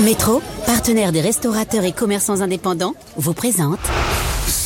Métro, partenaire des restaurateurs et commerçants indépendants, vous présente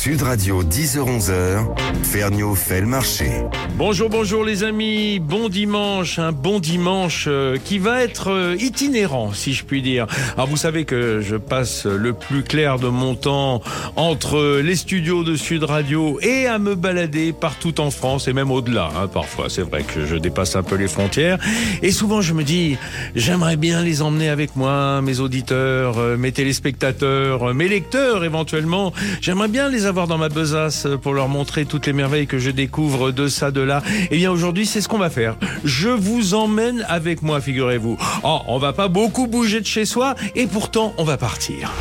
Sud Radio 10h-11h, Ferniaud fait le marché. Bonjour, bonjour les amis, bon dimanche, un bon dimanche euh, qui va être euh, itinérant si je puis dire. Alors vous savez que je passe le plus clair de mon temps entre les studios de Sud Radio et à me balader partout en France et même au-delà. hein, parfois c'est vrai que je dépasse un peu les frontières et souvent je me dis j'aimerais bien les emmener avec moi, mes auditeurs, euh, mes téléspectateurs, mes lecteurs éventuellement. J'aimerais bien les avoir dans ma besace pour leur montrer toutes les merveilles que je découvre de ça, de là. Eh bien, aujourd'hui, c'est ce qu'on va faire. Je vous emmène avec moi, figurez-vous. Oh, on va pas beaucoup bouger de chez soi et pourtant, on va partir.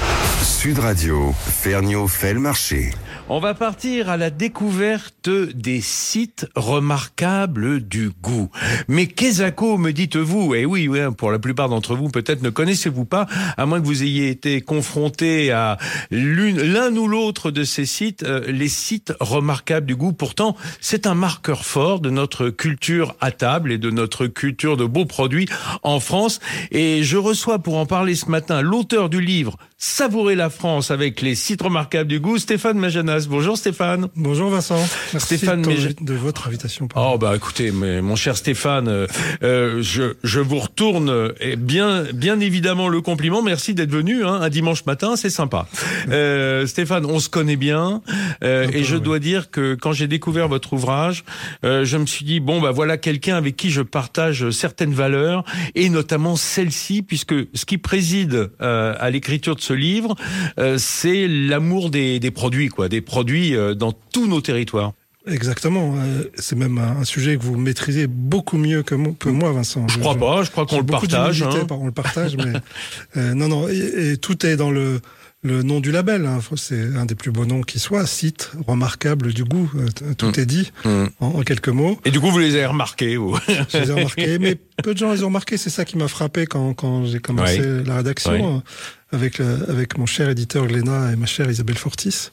Sud Radio, Ferniaud fait le marché. On va partir à la découverte des sites remarquables du goût. Mais qu'est-ce me dites-vous Eh oui, pour la plupart d'entre vous, peut-être ne connaissez-vous pas, à moins que vous ayez été confronté à l'un ou l'autre de ces sites, euh, les sites remarquables du goût. Pourtant, c'est un marqueur fort de notre culture à table et de notre culture de beaux produits en France. Et je reçois pour en parler ce matin l'auteur du livre Savourer la France avec les sites remarquables du goût, Stéphane Majanas. Bonjour Stéphane. Bonjour Vincent. Merci Stéphane de, ton- de votre invitation. pardon. Oh bah écoutez, mais mon cher Stéphane, euh, euh, je, je vous retourne euh, et bien bien évidemment le compliment. Merci d'être venu hein, un dimanche matin, c'est sympa. Euh, Stéphane, on se connaît bien euh, peu, et je oui. dois dire que quand j'ai découvert votre ouvrage, euh, je me suis dit bon bah voilà quelqu'un avec qui je partage certaines valeurs et notamment celle-ci puisque ce qui préside euh, à l'écriture de ce livre, euh, c'est l'amour des, des produits quoi, des produits euh, dans tous nos territoires. Exactement. euh, c'est même un, sujet que vous maîtrisez beaucoup mieux que, mo- que moi, Vincent. Je crois pas, je crois qu'on le partage. hein. On le partage, mais euh, non, non. Et, et tout est dans le le nom du label. hein. C'est un des plus beaux noms qui soit. Site remarquable du goût. euh, Tout Mm. est dit Mm. en, en quelques mots. Et du coup, vous les avez remarqués, vous Je les ai remarqués, mais peu de gens les ont remarqués. C'est ça qui m'a frappé quand, quand j'ai commencé Ouais. la rédaction Ouais. euh, avec, avec mon cher éditeur Glénat et ma chère Isabelle Fortis.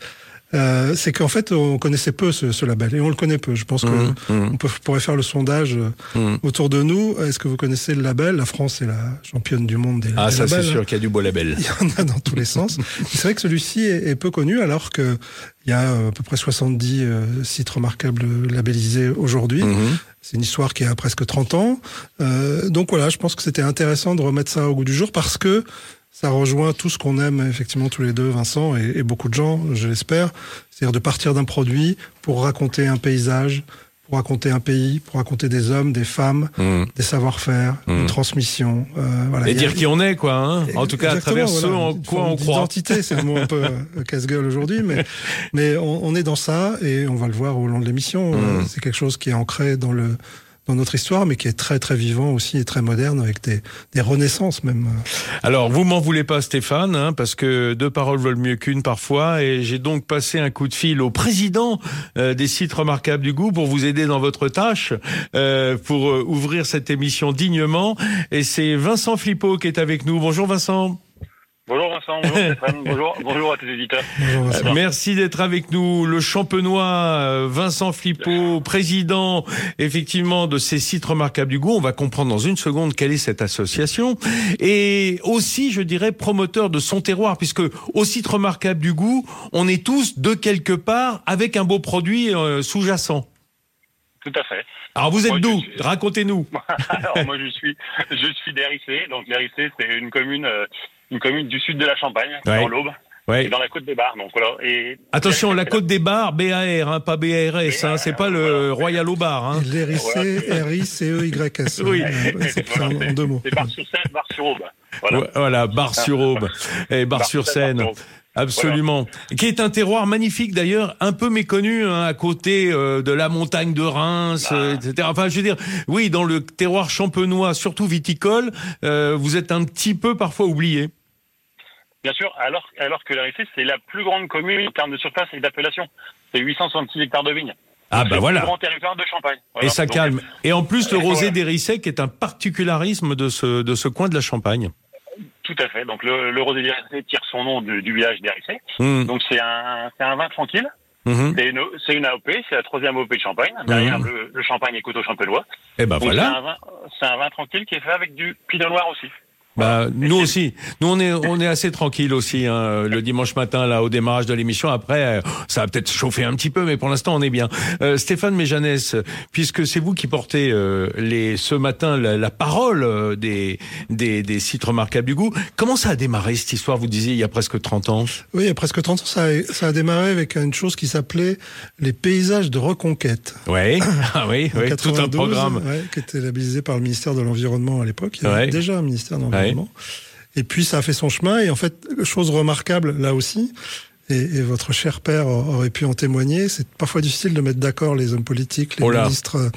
Euh, c'est qu'en fait, on connaissait peu ce, ce label et on le connaît peu. Je pense que Mmh, mmh, on peut, pourrait faire le sondage euh, mmh. autour de nous. Est-ce que vous connaissez le label? La France est la championne du monde des, Ah, des ça, c'est labels. sûr qu'il y a du beau label. Il y en a dans tous les sens. C'est vrai que celui-ci est, est peu connu, alors que il y a euh, à peu près 70 euh, sites remarquables labellisés aujourd'hui. Mhm. C'est une histoire qui a presque 30 ans. Euh, donc voilà, je pense que c'était intéressant de remettre ça au goût du jour parce que ça rejoint tout ce qu'on aime effectivement tous les deux, Vincent, et, et beaucoup de gens, je l'espère. C'est-à-dire de partir d'un produit pour raconter un paysage, pour raconter un pays, pour raconter des hommes, des femmes, Mhm. des savoir-faire, Mhm. une transmission. Euh, voilà. Et a- dire qui on est, quoi. Hein en tout cas, à travers ce voilà, en une quoi on croit. D'identité, c'est un mot un peu euh, casse-gueule aujourd'hui, mais, mais on, on est dans ça et on va le voir au long de l'émission. Mm. Euh, C'est quelque chose qui est ancré dans le notre histoire, mais qui est très très vivant aussi et très moderne, avec des, des renaissances même. Alors, vous m'en voulez pas, Stéphane, hein, parce que deux paroles veulent mieux qu'une parfois, et j'ai donc passé un coup de fil au président euh, des sites remarquables du goût pour vous aider dans votre tâche, euh, pour euh, ouvrir cette émission dignement. Et c'est Vincent Flippo qui est avec nous. Bonjour Vincent. Bonjour Vincent, bonjour Stéphane, bonjour, bonjour à tous les éditeurs. Bonjour. Euh, Merci d'être avec nous, le champenois euh, Vincent Flippo, président effectivement de ces sites remarquables du goût. On va comprendre dans une seconde quelle est cette association et aussi, je dirais, promoteur de son terroir, puisque au site remarquable du goût, on est tous de quelque part avec un beau produit euh, sous-jacent. Tout à fait. Alors vous êtes d'où? suis- Racontez-nous. Alors moi je suis, je suis d'Hérissé, donc c'est une commune, euh, une commune du sud de la Champagne, Ouais. dans l'Aube, et Ouais. dans la côte des Bars. Donc voilà. Et Attention, la côte des bars, BAR, hein, pas BARS, hein, c'est pas le Royal au bar. Hein. L'RIC, R-I-C-E-Y-S. Oui. Euh, C'est ça en, deux mots. C'est Bar sur Seine, Bar sur Aube. Voilà. Ouais, Voilà, Bar-sur-Aube et. Bar sur Aube. Absolument. Qui est un terroir magnifique d'ailleurs, un peu méconnu hein, à côté euh, de la montagne de Reims, Ah. euh, etc. Enfin, je veux dire, oui, dans le terroir champenois, surtout viticole, euh, vous êtes un petit peu parfois oublié. Bien sûr, alors, alors que l'Hérissé c'est la plus grande commune en termes de surface et d'appellation. C'est 866 hectares de vignes. Ah bah le voilà. grand territoire de Champagne. Voilà. Et ça Donc, calme. Et en plus, le rosé qui est un particularisme de ce, de ce coin de la Champagne. Tout à fait. Donc le, le rosé d'Hérissé tire son nom du, du village d'Hérissé. Hum, Donc c'est un, c'est un vin tranquille. hum. C'est une, AOP, c'est la troisième AOP de Champagne. Derrière le, le Champagne et Coteau Champenois. Et ben Donc, voilà. C'est un, un vin tranquille qui est fait avec du pinot noir aussi. Bah, nous aussi. Nous, on est, on est assez tranquille aussi, hein, le dimanche matin, là, au démarrage de l'émission. Après, euh, ça va peut-être chauffer un petit peu, mais pour l'instant, on est bien. Euh, Stéphane Méjanès, puisque c'est vous qui portez euh, les, ce matin la, la parole euh, des, des, des sites remarquables du goût, comment ça a démarré cette histoire? Vous disiez il y a presque 30 ans. Oui, il y a presque 30 ans, ça a, ça a démarré avec une chose qui s'appelait les paysages de reconquête. Ouais, ah oui, oui tout un 92, programme. ouais, qui était labellisé par le ministère de l'Environnement à l'époque. Il y avait Ouais. déjà un ministère de l'Environnement. Et puis ça a fait son chemin. Et en fait, chose remarquable là aussi, et, et votre cher père aurait pu en témoigner, c'est parfois difficile de mettre d'accord les hommes politiques, les Oh ministres euh,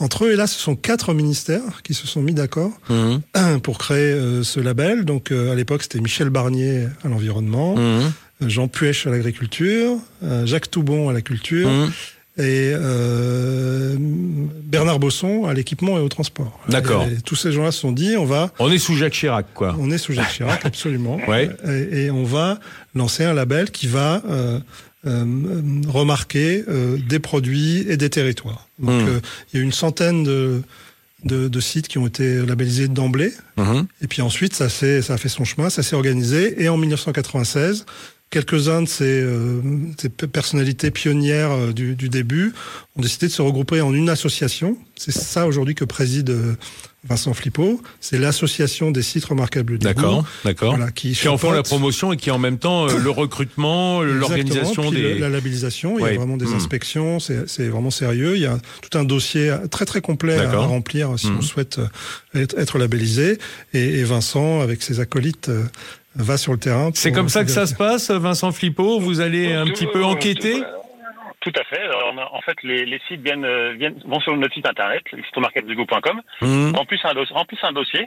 entre eux. Et là, ce sont quatre ministères qui se sont mis d'accord Mhm, pour créer euh, ce label. Donc euh, à l'époque, c'était Michel Barnier à l'environnement, mhm, Jean Puech à l'agriculture, Jacques Toubon à la culture mhm. Et euh, Bernard Bosson à l'équipement et au transport. D'accord. Tous ces gens-là se sont dit, on va, On est sous Jacques Chirac, quoi. on est sous Jacques Chirac, absolument, Ouais. et, et on va lancer un label qui va euh, euh, remarquer euh, des produits et des territoires. Donc Hmm. euh, il y a une centaine de, de, de sites qui ont été labellisés d'emblée. Mhm. Et puis ensuite, ça, s'est- ça a fait son chemin, ça s'est organisé. Et en 1996, quelques-uns de ces, euh, ces personnalités pionnières euh, du, du début ont décidé de se regrouper en une association. C'est ça aujourd'hui que préside euh, Vincent Flippot. C'est l'association des sites remarquables du D'accord, d'accord. Voilà, qui, Qui en font la promotion et qui en même temps euh, le recrutement, l'organisation des. la labellisation. Il y a vraiment des Hmm. inspections. C'est c'est vraiment sérieux. Il y a tout un dossier très très complet à remplir si Hmm. on souhaite euh, être, être labellisé. Et, et Vincent, avec ses acolytes, euh, va sur le terrain. C'est comme ça que ça se passe, Vincent Flippot Vous allez un petit peu tout- enquêter? Tout à fait. Alors, a- en fait, les, les sites viennent, euh, viennent, vont sur notre site internet, sitemarketdugo.com, Mhm. remplissent un, dossier, remplissent un dossier,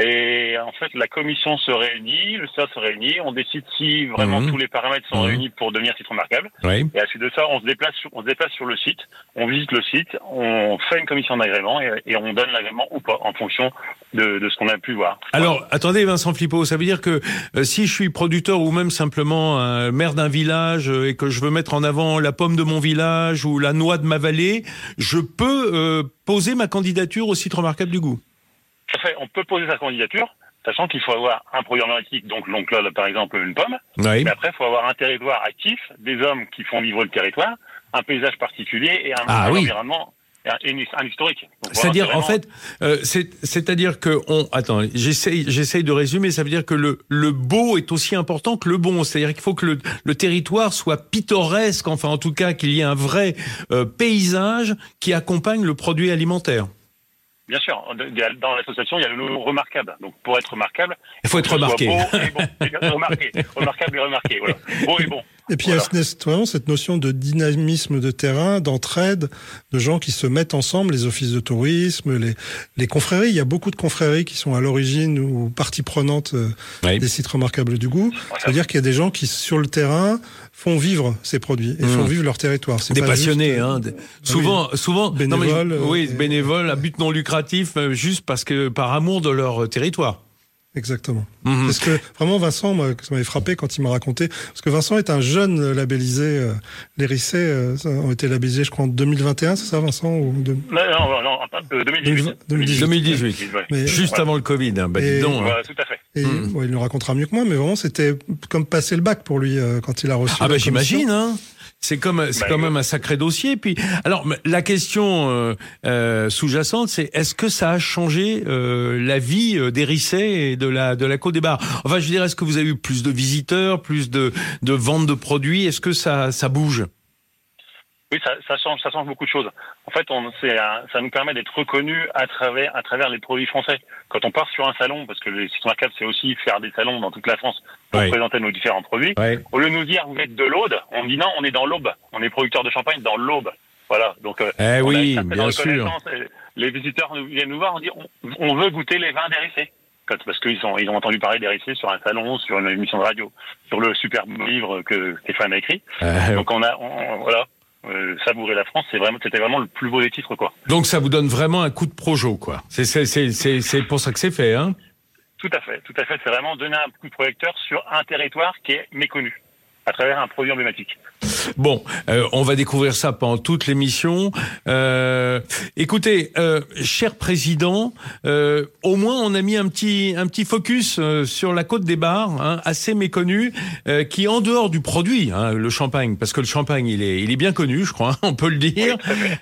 et en fait, la commission se réunit, le CA se réunit, on décide si vraiment Mhm. tous les paramètres sont Mhm. réunis pour devenir site remarquable. Oui. Et à suite de ça, on se déplace sur, on se déplace sur le site, on visite le site, on fait une commission d'agrément et, et on donne l'agrément ou pas en fonction de, de ce qu'on a pu voir. Alors, attendez, Vincent Flippot, ça veut dire que euh, si je suis producteur ou même simplement un maire d'un village euh, et que je veux mettre en avant la pomme de mon village ou la noix de ma vallée, je peux euh, poser ma candidature au site remarquable du goût. Tout à fait, on peut poser sa candidature, sachant qu'il faut avoir un produit emblématique, donc l'oncle là, par exemple une pomme, Oui. mais après il faut avoir un territoire actif, des hommes qui font vivre le territoire, un paysage particulier et un, Ah oui. Un, historique. Voilà, C'est-à-dire, c'est en fait, euh, c'est- c'est-à-dire que on. Attends, j'essaye, j'essaye de résumer. Ça veut dire que le le beau est aussi important que le bon. C'est-à-dire qu'il faut que le, le territoire soit pittoresque. Enfin, en tout cas, qu'il y ait un vrai euh, paysage qui accompagne le produit alimentaire. Bien sûr, dans l'association, il y a le mot remarquable. Donc pour être remarquable, Il faut être remarqué. beau et bon. Et remarqué. Remarquable et remarqué. Voilà. Beau et bon. Et puis il y a ce- vraiment cette notion de dynamisme de terrain, d'entraide, de gens qui se mettent ensemble, les offices de tourisme, les, les confréries. Il y a beaucoup de confréries qui sont à l'origine ou partie prenante euh, Oui. des sites remarquables du goût. C'est-à-dire qu'il y a des gens qui, sur le terrain, font vivre ces produits et Mmh. font vivre leur territoire. C'est Des pas passionnés, juste, euh, hein. des- souvent, souvent, non, mais je- Bénévoles, euh, oui, et- bénévoles à but non lucratif, euh, juste parce que par amour de leur territoire. Exactement. Mhm. Parce que vraiment Vincent, moi, ça m'avait frappé quand il m'a raconté, parce que Vincent est un jeune labellisé. euh, les Rissets euh, ça, ont été labellisés, je crois, en 2021, c'est ça, Vincent ou de- Non, non, non, euh, 2018. 2018. 2018. ouais. Mais- Juste Voilà. avant le Covid. Hein. Bah, dis donc, hein. Voilà, tout à fait. Et il nous racontera mieux que moi, mais vraiment, c'était comme passer le bac pour lui euh, quand il a reçu. Ah bah j'imagine, hein. C'est comme c'est Bah, quand même un sacré dossier. Puis alors la question euh, euh, sous-jacente, c'est est-ce que ça a changé euh, la vie euh, des Rissets et de la de la Côte des Bars? Enfin, je veux dire, est-ce que vous avez eu plus de visiteurs, plus de de ventes de produits? Est-ce que ça ça bouge? Oui, ça, ça change, ça change beaucoup de choses. En fait, on, c'est un- ça nous permet d'être reconnus à travers, à travers les produits français. Quand on part sur un salon, parce que les sites marquables, c'est aussi faire des salons dans toute la France pour présenter nos différents produits. Ouais. Au lieu de nous dire vous êtes de l'Aude, on dit non, on est dans l'Aube. On est producteur de champagne dans l'Aube. Voilà. Donc, euh, Eh oui, bien sûr. Les visiteurs nous viennent nous voir, on dit on, on veut goûter les vins. Quand- Parce qu'ils ont, ils ont entendu parler d'Hérissé sur un salon, sur une émission de radio, sur le superbe livre que Stéphane a écrit. Euh, Donc on a, on- voilà, euh, savourer la France, c'est vraiment, c'était vraiment le plus beau des titres, quoi. donc ça vous donne vraiment un coup de projo, quoi. C'est pour ça que c'est fait, hein. Tout à fait, tout à fait. C'est vraiment donner un coup de projecteur sur un territoire qui est méconnu à travers un produit emblématique. Bon, euh, on va découvrir ça pendant toute l'émission. Euh, écoutez, euh, cher président, euh, au moins on a mis un petit un petit focus euh, sur la côte des bars, hein, assez méconnue, euh, qui en dehors du produit, hein, le champagne, parce que le champagne il est il est bien connu, je crois, on peut le dire,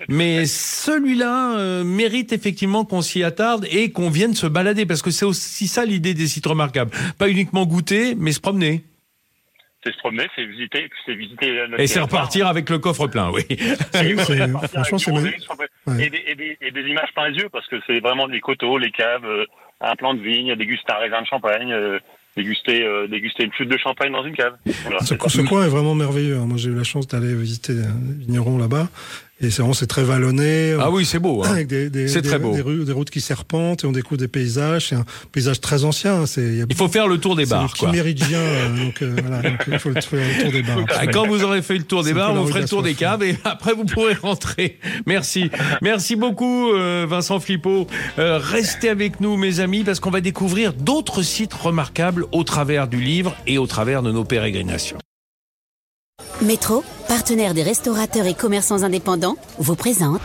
mais celui-là euh, mérite effectivement qu'on s'y attarde et qu'on vienne se balader, parce que c'est aussi ça l'idée des sites remarquables, pas uniquement goûter, mais se promener. C'est se promener, c'est visiter, c'est visiter. notre Et c'est repartir avec le coffre plein, oui. Franchement, c'est magnifique. Ouais. et, des, et, des, et des images plein les yeux parce que c'est vraiment les coteaux, les caves, euh, un plan de vigne, déguster un raisin de champagne, euh, déguster, euh, déguster une flûte de champagne dans une cave. Voilà, Ce, ce coin est vraiment merveilleux. hein. Moi, j'ai eu la chance d'aller visiter un vigneron là-bas. Et c'est vraiment, c'est très vallonné. Ah oui, c'est beau. Hein. Avec des, des, C'est des- très beau. Des, rues- des routes qui serpentent et on découvre des paysages. C'est un paysage très ancien. hein. C'est, il y a Il faut faire le tour des c'est bars, quoi. Chiméridien, euh, donc euh, voilà, donc, il faut le, faire le tour des bars. Ah, Quand vous aurez fait le tour des C'est bars, vous ferez le tour des caves et après vous pourrez rentrer. Merci. Merci beaucoup euh, Vincent Flippo. Euh, restez avec nous mes amis parce qu'on va découvrir d'autres sites remarquables au travers du livre et au travers de nos pérégrinations. Métro, partenaire des restaurateurs et commerçants indépendants, vous présente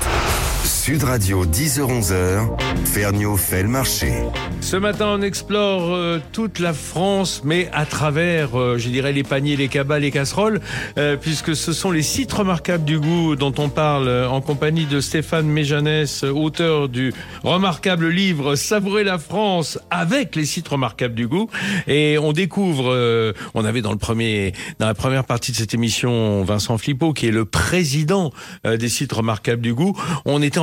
Sud Radio 10h-11h, Ferniaud fait le marché. Ce matin, on explore euh, toute la France, mais à travers, euh, je dirais, les paniers, les cabas, les casseroles, euh, puisque ce sont les sites remarquables du goût dont on parle en compagnie de Stéphane Méjanès, auteur du remarquable livre Savourer la France avec les sites remarquables du goût. Et on découvre, on avait dans le premier, dans la première partie de cette émission, Vincent Flippo, qui est le président des sites remarquables du goût.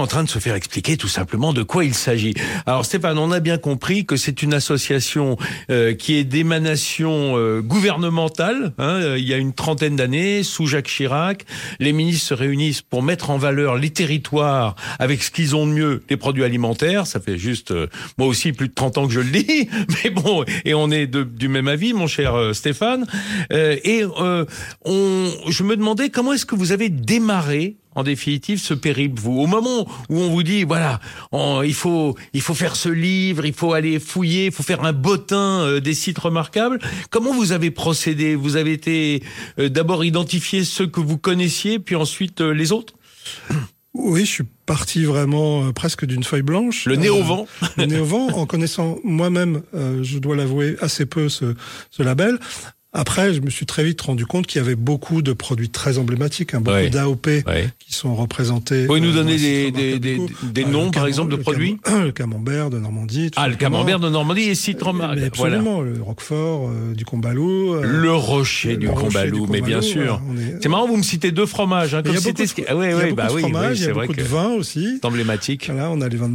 Train de se faire expliquer tout simplement de quoi il s'agit. Alors Stéphane, on a bien compris que c'est une association euh, qui est d'émanation euh, gouvernementale. hein. Euh, il y a une trentaine d'années, sous Jacques Chirac, les ministres se réunissent pour mettre en valeur les territoires avec ce qu'ils ont de mieux, les produits alimentaires. Ça fait juste, euh, moi aussi, plus de 30 ans que je le dis. Mais bon, et on est de- du même avis, mon cher euh, Stéphane. Euh, et on, je me demandais comment est-ce que vous avez démarré en définitive ce périple vous au moment où on vous dit voilà on- il faut il faut faire ce livre il faut aller fouiller il faut faire un bottin euh, des sites remarquables comment vous avez procédé? Vous avez été euh, d'abord identifier ceux que vous connaissiez puis ensuite euh, les autres? Oui, je suis parti vraiment presque d'une feuille blanche. le nez au vent le nez au vent, en connaissant moi-même, je dois l'avouer, assez peu ce, ce label. Après, je me suis très vite rendu compte qu'il y avait beaucoup de produits très emblématiques, hein, beaucoup Ouais. d'AOP Ouais. qui sont représentés. Vous pouvez nous euh, donner des- Euh, noms, par exemple, de produits Le camembert de Normandie. ah le camembert de Normandie et Mais voilà absolument, le Roquefort euh, du Combalou. euh, le rocher du Combalou mais bien sûr est- c'est marrant vous me citez deux fromages hein, Mais il comme y a beaucoup de ce ah ouais il y a ouais beaucoup bah de fromages, il y a beaucoup de vins aussi. c'est emblématique Voilà, on a les vins de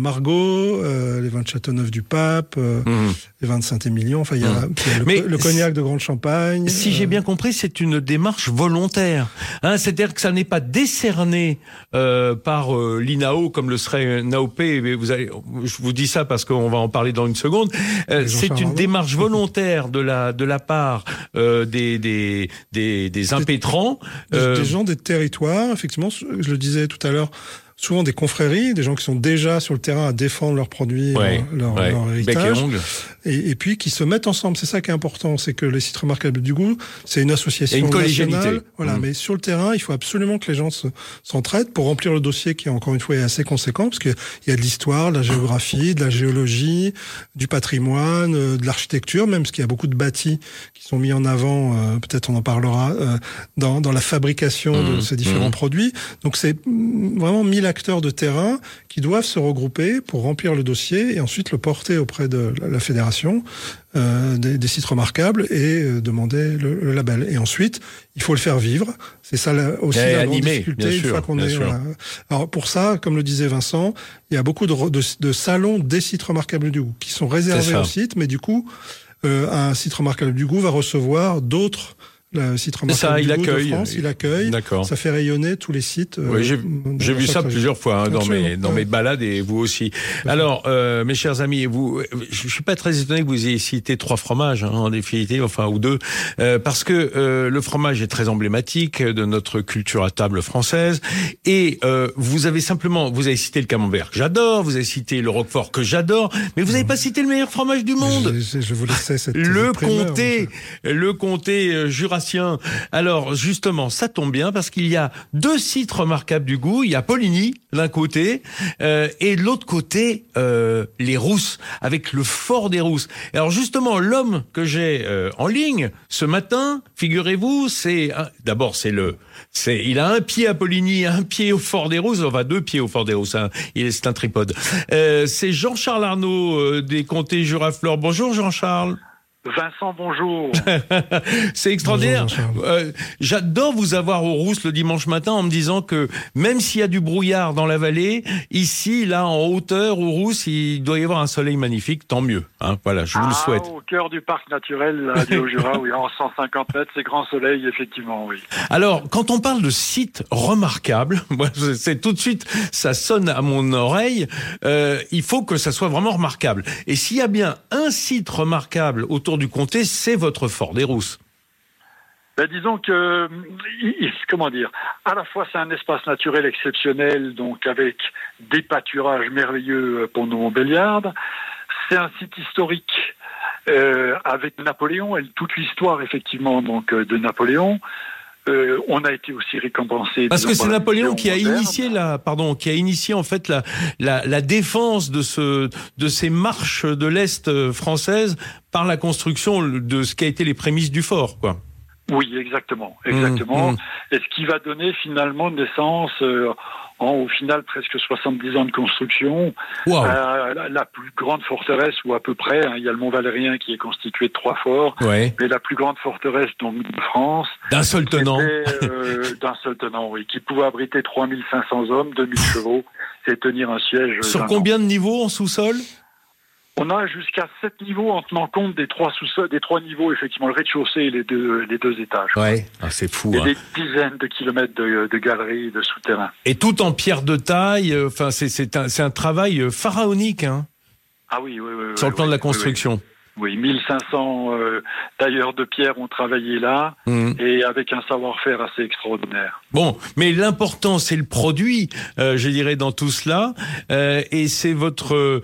euh, les vins de Châteauneuf du Pape, Mhm. les vins de Saint-Émilion. Enfin, il y a, Mhm. il le cognac de Grande Champagne. Si j'ai bien compris, c'est une démarche volontaire. Hein, C'est-à-dire que ça n'est pas décerné euh, par euh, l'INAO comme le serait un AOP. Mais vous allez, je vous dis ça parce qu'on va en parler dans une seconde. Euh, c'est une démarche volontaire de la de la part des, des des des impétrants. des, des gens des territoires, effectivement, je le disais tout à l'heure, souvent des confréries, des gens qui sont déjà sur le terrain à défendre leurs produits, ouais, leur, leur- ouais, leur bec et héritage, et, et puis qui se mettent ensemble. C'est ça qui est important, c'est que les sites remarquables du goût, c'est une association une nationale. Voilà, Mhm. mais sur le terrain, il faut absolument que les gens se- s'entraident pour remplir le dossier qui, encore une fois, est assez conséquent, parce qu'il y a de l'histoire, de la géographie, de la géologie, du patrimoine, euh, de l'architecture, même parce qu'il y a beaucoup de bâtis qui sont mis en avant, euh, peut-être on en parlera, euh, dans, dans la fabrication de Mhm. ces différents Mhm. produits. Donc c'est vraiment 1000 acteurs de terrain qui doivent se regrouper pour remplir le dossier et ensuite le porter auprès de la, fédération euh, des, des sites remarquables et euh, demander le, le label. Et ensuite, il faut le faire vivre. C'est ça la- aussi Et la difficulté bien une sûr, fois qu'on est. sûr. voilà. Alors pour ça, comme le disait Vincent, il y a beaucoup de, re- de, de salons des sites remarquables du goût qui sont réservés ça. au site, mais du coup, euh, un site remarquable du goût va recevoir d'autres le site ça, il accueille. France, il accueille. D'accord. Ça fait rayonner tous les sites. euh, Oui, j'ai- la vu ça plusieurs fois hein, dans mes dans ouais. mes balades et vous aussi. Alors, euh, mes chers amis, vous, je suis pas très étonné que vous ayez cité trois fromages hein, en définitive, enfin ou deux, euh, parce que euh, le fromage est très emblématique de notre culture à table française. Et euh, vous avez simplement, vous avez cité le camembert que j'adore, vous avez cité le roquefort que j'adore, mais vous n'avez pas cité le meilleur fromage du monde. Je, je- vous laissais cette Le primeur, comté, le comté euh, Alors justement, ça tombe bien parce qu'il y a deux sites remarquables du goût. Il y a Poligny d'un côté euh, et de l'autre côté euh, les Rousses avec le fort des Rousses. Alors justement, l'homme que j'ai euh, en ligne ce matin, figurez-vous, c'est d'abord c'est le c'est il a un pied à Poligny, un pied au fort des Rousses, enfin deux pieds au fort des Rousses. Hein. C'est un tripode. Euh, c'est Jean-Charles Arnaud euh, des comtés Jura-Fleur. Bonjour Jean-Charles. Vincent, bonjour. c'est extraordinaire. Euh, J'adore vous avoir au Rousse le dimanche matin en me disant que même s'il y a du brouillard dans la vallée, ici, là, en hauteur, au Rousse, il doit y avoir un soleil magnifique. Tant mieux. Hein, voilà, je vous le Ah, souhaite. Au cœur du parc naturel là, du Haut-Jura, oui, en 150 mètres, c'est grand soleil, effectivement, oui. Alors, quand on parle de sites remarquables, moi, c'est tout de suite, ça sonne à mon oreille. euh, il faut que ça soit vraiment remarquable. Et s'il y a bien un site remarquable autour du comté, c'est votre fort des Rousses. Ben, disons que, comment dire, à la fois c'est un espace naturel exceptionnel, donc avec des pâturages merveilleux pour nos Montbéliardes. C'est un site historique euh, avec Napoléon et toute l'histoire effectivement donc euh, de Napoléon. Euh, on a été aussi récompensé. Parce que c'est Napoléon qui a moderne. initié la, pardon, qui a initié en fait la, la, la défense de ce, de ces marches de l'est euh, française par la construction de ce qui a été les prémices du fort, quoi. Oui, exactement, exactement. Mmh, mmh. Et ce qui va donner finalement naissance, euh, en au final presque 70 ans de construction, à la, la plus grande forteresse, ou à peu près, hein, il y a le Mont Valérien qui est constitué de trois forts, Ouais. mais la plus grande forteresse donc, de France, D'un seul tenant. euh, d'un seul tenant, oui, qui pouvait abriter 3500 hommes, 2000 chevaux, et tenir un siège. Sur combien de niveaux en sous-sol? On a jusqu'à sept niveaux en tenant compte des trois sous des trois niveaux, effectivement, le rez-de-chaussée et les deux, les deux étages. Ouais. Ah, c'est fou. Et hein. des dizaines de kilomètres de, de galeries, de souterrains. Et tout en pierre de taille. euh, Enfin, c'est c'est un, c'est un travail euh, pharaonique hein, Ah oui, oui, oui. sur oui, le plan oui, de la construction. Oui, oui. 1500 euh, tailleurs de pierre ont travaillé là Mmh. et avec un savoir-faire assez extraordinaire. Bon, mais l'important c'est le produit, euh, je dirais dans tout cela, euh, et c'est votre, euh,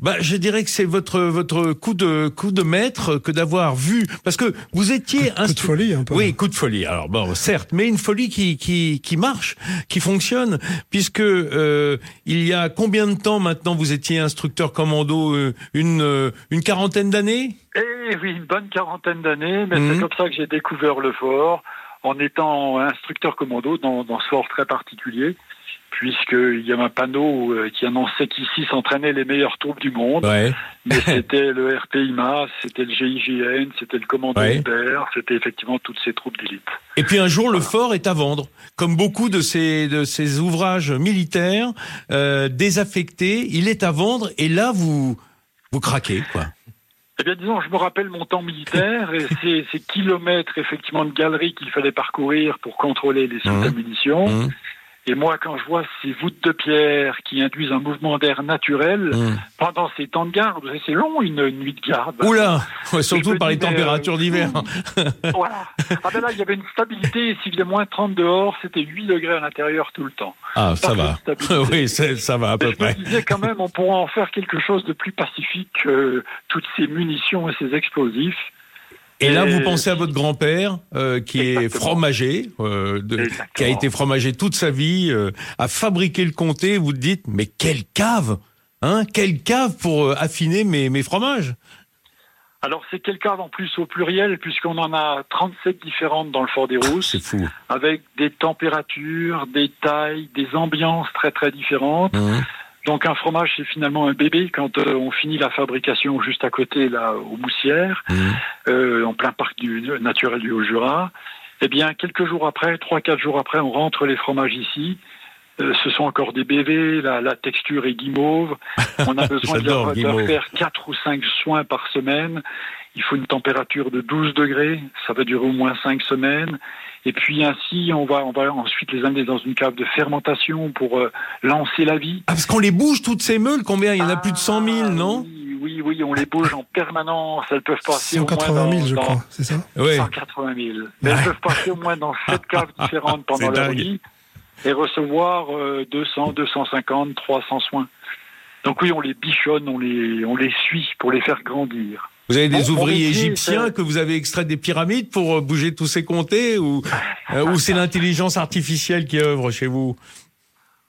bah, je dirais que c'est votre votre coup de coup de maître que d'avoir vu, parce que vous étiez Coup de instru- folie un peu. Oui, coup de folie. Alors bon, certes, mais une folie qui qui qui marche, qui fonctionne, puisque euh, il y a combien de temps maintenant vous étiez instructeur commando, euh, une euh, une quarantaine d'années? Eh oui, une bonne quarantaine d'années, mais Mhm. c'est comme ça que j'ai découvert le fort, en étant instructeur commando dans, dans ce fort très particulier, puisqu'il y a un panneau euh, qui annonçait qu'ici s'entraînaient les meilleures troupes du monde. Ouais. Mais c'était le RPIMA, c'était le GIGN, c'était le commando Ouais. C'était effectivement toutes ces troupes d'élite. Et puis un jour, le fort est à vendre, comme beaucoup de ces de ces ouvrages militaires euh, désaffectés. Il est à vendre, et là vous vous craquez quoi. Eh bien, disons, je me rappelle mon temps militaire et ces, ces kilomètres, effectivement, de galeries qu'il fallait parcourir pour contrôler les soutes à munitions. Mmh, Et moi, quand je vois ces voûtes de pierre qui induisent un mouvement d'air naturel mmh. pendant ces temps de garde, c'est long une nuit de garde. Oula, ouais, surtout par les températures euh, d'hiver. Voilà. Ah ben là, il y avait une stabilité. S'il faisait moins 30 dehors, c'était 8 degrés à l'intérieur tout le temps. Ah, ça va. Oui, ça va à peu Mais je me près. disais quand même, on pourra en faire quelque chose de plus pacifique que toutes ces munitions et ces explosifs. Et là, vous pensez à votre grand-père, euh, qui est fromager, euh, de- qui a été fromager toute sa vie, euh, a fabriqué le comté. Vous dites, mais quelle cave, hein Quelle cave pour euh, affiner mes, mes fromages Alors, c'est quel cave en plus au pluriel, puisqu'on en a 37 différentes dans le Fort des Rousses, C'est fou. avec des températures, des tailles, des ambiances très très différentes. Mmh. Donc, un fromage, c'est finalement un bébé quand euh, on finit la fabrication juste à côté, là, aux Moussières, Mmh. euh, en plein parc du, naturel du Haut-Jura. Eh bien, quelques jours après, trois, quatre jours après, on rentre les fromages ici. Euh, ce sont encore des BV, la, la texture est guimauve. On a besoin de leur, leur faire quatre ou cinq soins par semaine. Il faut une température de 12 degrés, ça va durer au moins cinq semaines. Et puis ainsi, on va, on va ensuite les amener dans une cave de fermentation pour euh, lancer la vie. Ah, parce qu'on les bouge toutes ces meules, combien? Il y en a plus de 100 000, Ah, non oui, oui, oui, on les bouge en permanence. Elles peuvent passer au moins 180 000, dans- je dans- crois, c'est ça? Oui. 180 000. Mais Ouais. elles peuvent passer au moins dans sept caves différentes pendant leur vie et recevoir euh, 200, 250, 300 soins. Donc oui, on les bichonne, on les, on les suit pour les faire grandir. Vous avez des mon ouvriers égyptiens que vous avez extraits des pyramides pour euh, bouger tous ces comtés ou, euh, ou c'est l'intelligence artificielle qui œuvre chez vous?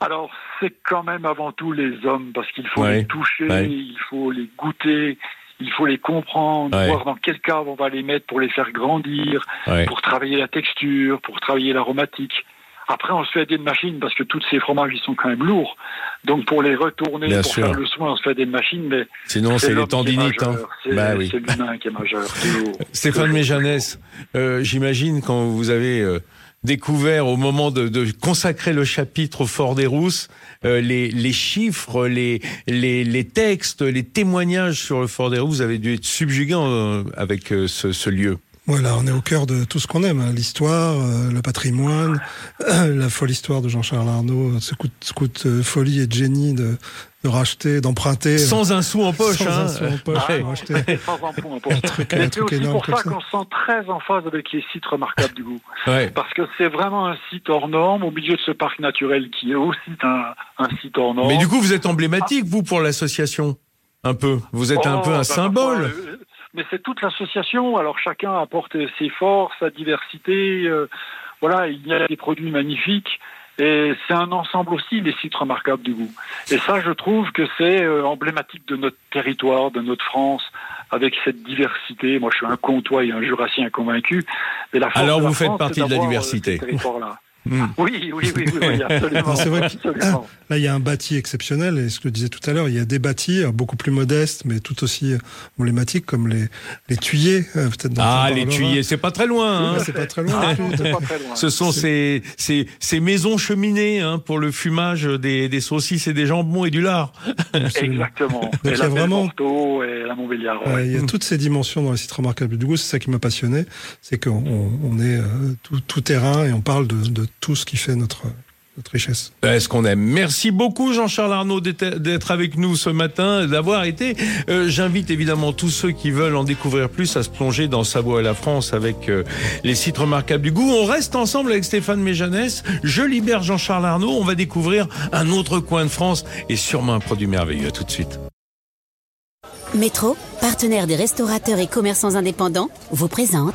Alors, c'est quand même avant tout les hommes, parce qu'il faut Ouais, les toucher, ouais. il faut les goûter, il faut les comprendre, Ouais. voir dans quel cave on va les mettre pour les faire grandir, pour travailler la texture, pour travailler l'aromatique. Après, on se fait aider de machines, parce que tous ces fromages, ils sont quand même lourds. Donc, pour les retourner, Bien pour sûr. faire le soin, on se fait aider de machines, mais Sinon, c'est les tendinites. Hein. C'est Bah oui. l'humain qui est majeur. Stéphane. Méjanès, euh, j'imagine quand vous avez euh, découvert au moment de, de consacrer le chapitre au Fort des Rousses, euh, les, les chiffres, les, les, les textes, les témoignages sur le Fort des Rousses, vous avez dû être subjugué euh, avec euh, ce, ce lieu. Voilà, on est au cœur de tout ce qu'on aime, hein, l'histoire, euh, le patrimoine, la folle histoire de Jean-Charles Arnaud, ce coup de, ce coup de euh, folie et de génie de, de racheter, d'emprunter. Sans un sou en poche. sans hein. un sou en poche, Ouais. acheter Sans un point, un point. un truc, Et un c'est truc aussi énorme pour ça ça. qu'on se sent très en phase avec les sites remarquables du goût. Ouais. Parce que c'est vraiment un site hors norme au milieu de ce parc naturel qui est aussi un, un site hors norme. Mais du coup, vous êtes emblématique, vous, pour l'association Un peu. Vous êtes un Oh, peu un bah, symbole. euh, mais c'est toute l'association. Alors chacun apporte ses forces, sa diversité. euh, voilà, il y a des produits magnifiques. Et c'est un ensemble aussi, les sites remarquables du goût. Et ça, je trouve que c'est euh, emblématique de notre territoire, de notre France, avec cette diversité. Moi, je suis un comtois et un jurassien convaincu. Et la force Alors, la vous faites France, partie de la euh, diversité. ce territoire-là. Hmm. Oui, oui, oui, oui, oui, absolument. C'est vrai absolument. Là, il y a un bâti exceptionnel, et ce que je disais tout à l'heure, il y a des bâtis euh, beaucoup plus modestes, mais tout aussi euh, emblématiques, comme les, les tuyers, euh, peut-être. Ah, les tuyers, c'est pas très loin. hein. Oui, c'est pas très loin. Ah, non, c'est pas très loin. Ce sont ces, ces, ces maisons cheminées hein, pour le fumage des, des saucisses et des jambons et du lard. Absolument. Exactement. il et y a la vraiment- Porto et la Montbéliard. ouais. Ouais, il y a toutes ces dimensions dans les sites remarquables du goût, c'est ça qui m'a passionné, c'est qu'on on, on est euh, tout, tout terrain et on parle de, de tout ce qui fait notre, notre richesse. Est-ce qu'on aime? Merci beaucoup Jean-Charles Arnaud d'être d'être avec nous ce matin, d'avoir été. Euh, J'invite évidemment tous ceux qui veulent en découvrir plus à se plonger dans Savoie et la France avec euh, les sites remarquables du goût. On reste ensemble avec Stéphane Méjanès. Je libère Jean-Charles Arnaud. On va découvrir un autre coin de France et sûrement un produit merveilleux. À tout de suite. Métro, partenaire des restaurateurs et commerçants indépendants, vous présente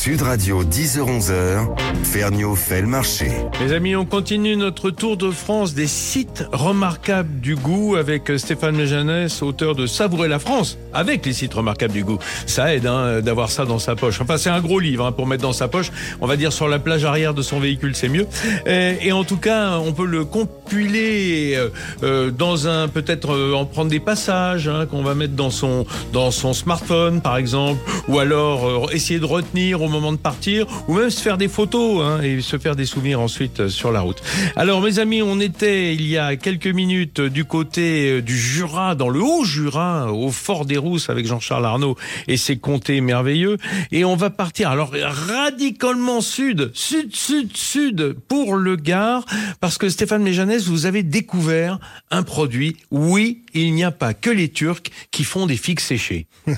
Sud Radio 10h-11h, Ferniaud fait le marché. Les amis, on continue notre tour de France des sites remarquables du goût avec Stéphane Méjanès, auteur de Savourer la France, avec les sites remarquables du goût. Ça aide hein, d'avoir ça dans sa poche. Enfin, c'est un gros livre hein, pour mettre dans sa poche. On va dire sur la plage arrière de son véhicule, c'est mieux. Et, en tout cas, on peut le compiler euh, euh, dans un, peut-être euh, en prendre des passages hein, qu'on va mettre dans son dans son smartphone, par exemple, ou alors essayer de retenir moment de partir, ou même se faire des photos hein, et se faire des souvenirs ensuite euh, sur la route. Alors, mes amis, on était il y a quelques minutes du côté euh, du Jura, dans le Haut-Jura, au Fort des Rousses, avec Jean-Charles Arnaud et ses comtés merveilleux, et on va partir alors radicalement sud, sud, sud, sud pour le Gard, parce que Stéphane Méjanès, vous avez découvert un produit. Oui, il n'y a pas que les Turcs qui font des figues séchées.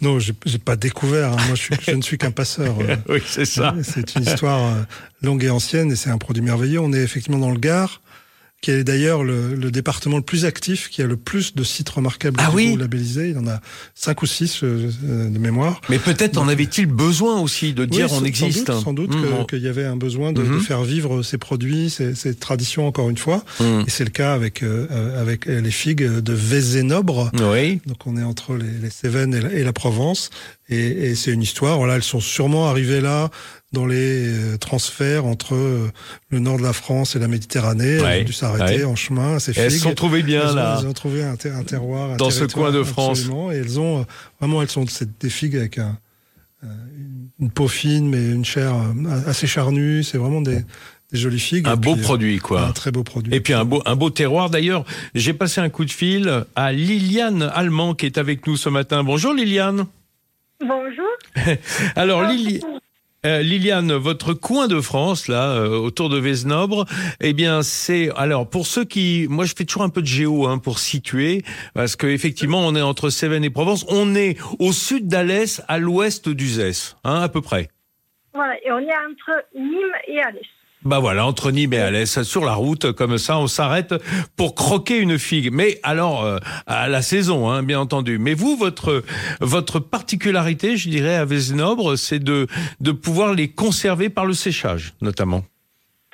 Non, j'ai pas découvert. hein. Moi, je ne suis qu'un passeur. Euh. Oui, c'est ça. C'est une histoire euh, longue et ancienne et c'est un produit merveilleux. On est effectivement dans le Gard, qui est d'ailleurs le, le département le plus actif, qui a le plus de sites remarquables Ah oui labellisés. Il y en a cinq ou six euh, euh, de mémoire. Mais peut-être en avait-il besoin aussi de dire Oui, on sans- existe. Sans doute, sans doute Mmh, que- bon. qu'il y avait un besoin de, Mhm. de faire vivre ces produits, ces, ces traditions encore une fois. Mmh. Et c'est le cas avec euh, euh, avec les figues de Vézénobre. Oui. Donc on est entre les, les Cévennes et la, et la Provence. Et, et c'est une histoire. Voilà, elles sont sûrement arrivées là dans les euh, transferts entre euh, le nord de la France et la Méditerranée. Elles Ouais, ont dû s'arrêter ouais. en chemin. Ces Et elles se sont trouvées bien Elles ont- là. Elles ont trouvé un, ter- un terroir, un Dans ce coin de France. Et elles ont euh, vraiment, elles sont c'est des figues avec un, une- peau fine, mais une chair assez charnue. C'est vraiment des, des jolies figues. Un beau puis, produit, quoi. Un très beau produit. Et puis un beau, un beau terroir. D'ailleurs, j'ai passé un coup de fil à Liliane Allemand qui est avec nous ce matin. Bonjour Liliane. Bonjour. Alors Lili- euh, Liliane, votre coin de France là, euh, autour de Vézenobre, eh bien c'est alors pour ceux qui, moi je fais toujours un peu de géo hein, pour situer, parce que effectivement on est entre Cévennes et Provence, on est au sud d'Alès, à l'ouest d'Uzès, hein, à peu près. Voilà, et on est entre Nîmes et Alès. Bah voilà, entre Nîmes et Alès, sur la route, comme ça, on s'arrête pour croquer une figue. Mais alors, euh, à la saison, hein, bien entendu. Mais vous, votre votre particularité, je dirais, à Vézénobre, c'est de de pouvoir les conserver par le séchage, notamment.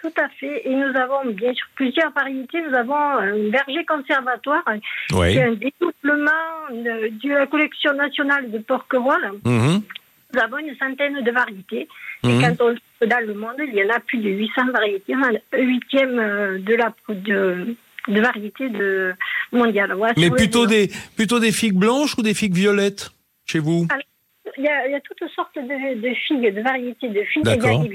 Tout à fait. Et nous avons bien sûr plusieurs variétés. Nous avons un berger conservatoire Oui. qui est un dédoublement de, de la collection nationale de Porquerolles. Mhm. Nous avons une centaine de variétés. Mhm. Et quand on dans le monde, il y en a plus de 800 variétés. Un huitième euh, de la de, de variétés de mondiales. Voilà, Mais plutôt des plutôt des figues blanches ou des figues violettes chez vous? Il y, a, il y a toutes sortes de, de figues, de variétés de figues. Il y, a D'accord. des,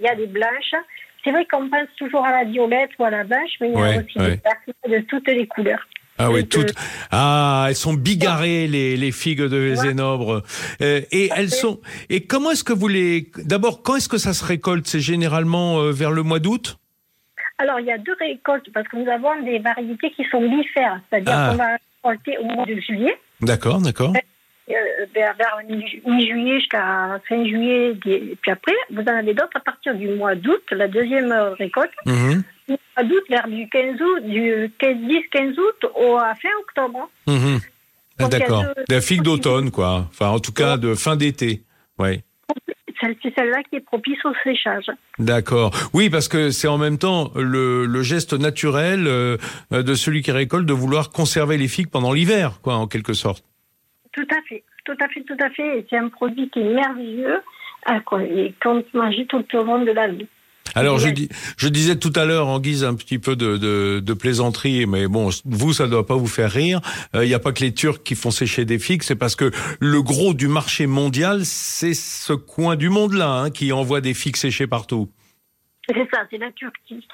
il y a des blanches. C'est vrai qu'on pense toujours à la violette ou à la blanche, mais il y a Ouais, aussi ouais. des de toutes les couleurs. Ah oui, toutes. Ah, elles sont bigarrées les les figues de Vézénobre. Euh, et elles sont. Et comment est-ce que vous les D'abord, quand est-ce que ça se récolte? C'est généralement euh, vers le mois d'août? Alors, il y a deux récoltes parce que nous avons des variétés qui sont bifères, c'est-à-dire Ah. qu'on va récolter au mois de juillet, D'accord, d'accord. euh, vers, vers mi- mi-juillet jusqu'à fin juillet, et puis après, vous en avez d'autres à partir du mois d'août, la deuxième récolte, Mhm, mois d'août vers du 15 août, du 10-15 août au, à fin octobre. mhm. Ah, y a D'accord. deux- La figue d'automne, quoi. Enfin, en tout cas, de fin d'été. Ouais. C'est celle-là qui est propice au séchage. D'accord. Oui, parce que c'est en même temps le, le geste naturel euh, de celui qui récolte de vouloir conserver les figues pendant l'hiver, quoi, en quelque sorte. Tout à fait, tout à fait, tout à fait. C'est un produit qui est merveilleux euh, qu'on- peut manger tout au long de l'année. Alors je, dis, je disais tout à l'heure en guise un petit peu de, de, de plaisanterie, mais bon, vous ça doit pas vous faire rire. Il n'y a pas que les Turcs qui font sécher des figues, c'est parce que le gros du marché mondial, c'est ce coin du monde-là hein, qui envoie des figues séchées partout. C'est ça, c'est la Turquie.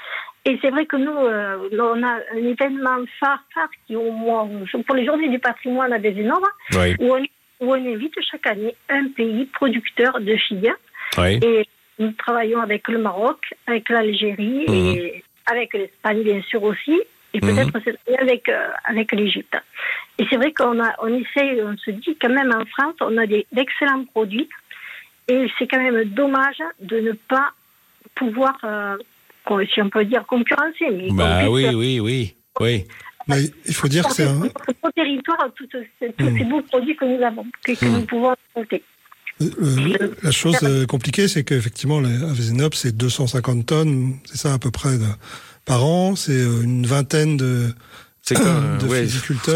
Et c'est vrai que nous, euh, on a un événement phare, phare qui au mois, pour les journées du patrimoine à Bézénova, Oui, où on, où on invite chaque année un pays producteur de figues. oui. Et nous travaillons avec le Maroc, avec l'Algérie et avec l'Espagne, bien sûr aussi, et Mhm. peut-être avec, euh, avec l'Égypte. Et c'est vrai qu'on a, on essaye, on se dit quand même en France, on a des, d'excellents produits. Et c'est quand même dommage de ne pas pouvoir, euh, si on peut dire, concurrencer. Mais Bah oui, oui, oui, oui. Mais il faut dire que c'est un, notre territoire tous ces, tous ces beaux produits que nous avons, que, que nous pouvons apporter. Euh, la chose euh, compliquée, c'est qu'effectivement, Vézénob, c'est 250 tonnes, c'est ça à peu près de, par an. C'est euh, une vingtaine de, C'est comme, de ouais,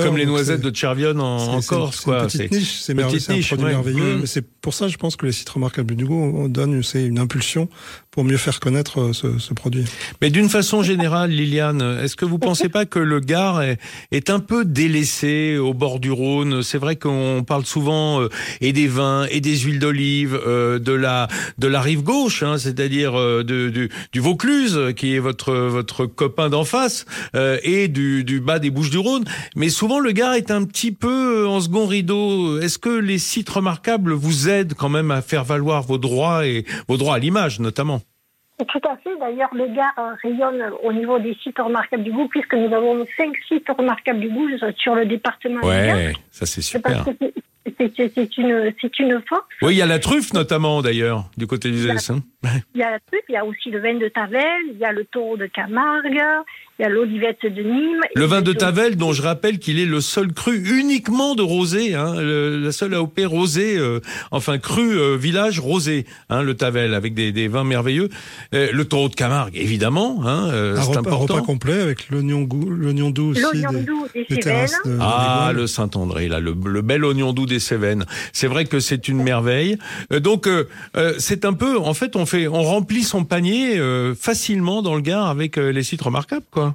comme les noisettes de Chervionne en, en Corse, c'est quoi. Une petite niche, c'est merveilleux, petite c'est un niche, produit ouais. merveilleux. Mm. Mais c'est pour ça, je pense que les sites remarquables du goût on donne c'est une impulsion pour mieux faire connaître euh, ce, ce produit. Mais d'une façon générale, Liliane, est-ce que vous pensez pas que le Gard est, est un peu délaissé au bord du Rhône? C'est vrai qu'on parle souvent euh, et des vins et des huiles d'olive euh, de la de la rive gauche, hein, c'est-à-dire euh, de, du, du Vaucluse, qui est votre votre copain d'en face, euh, et du, du bas des Bouches du Rhône. Mais souvent, le Gard est un petit peu en second rideau. Est-ce que les sites remarquables vous aident quand même à faire valoir vos droits et vos droits à l'image, notamment? Tout à fait. D'ailleurs, le Gard euh, rayonne au niveau des sites remarquables du goût, puisque nous avons cinq sites remarquables du goût sur le département. Ouais, ça c'est super. c'est- une, une force. Oui, il y a la truffe notamment d'ailleurs du côté du Zès. hein. Il y a la truc, il y a aussi le vin de Tavel, il y a le taureau de Camargue, il y a l'olivette de Nîmes. Le vin de Tavel, dont je rappelle qu'il est le seul cru uniquement de rosé, hein, le- la seule AOP rosé, euh, enfin cru euh, village rosé, hein, le Tavel, avec des, des vins merveilleux. Euh, le taureau de Camargue, évidemment, hein, euh, un, c'est repas, un important. repas complet avec l'oignon goût- l'oignon doux aussi L'oignon des, doux des des Cévennes. de, Ah, de le Saint-André, là, le, le bel oignon doux des Cévennes. C'est vrai que c'est une merveille. Euh, donc, euh, euh, c'est un peu, en fait, on fait, on remplit son panier euh, facilement dans le Gard avec euh, les sites remarquables, quoi.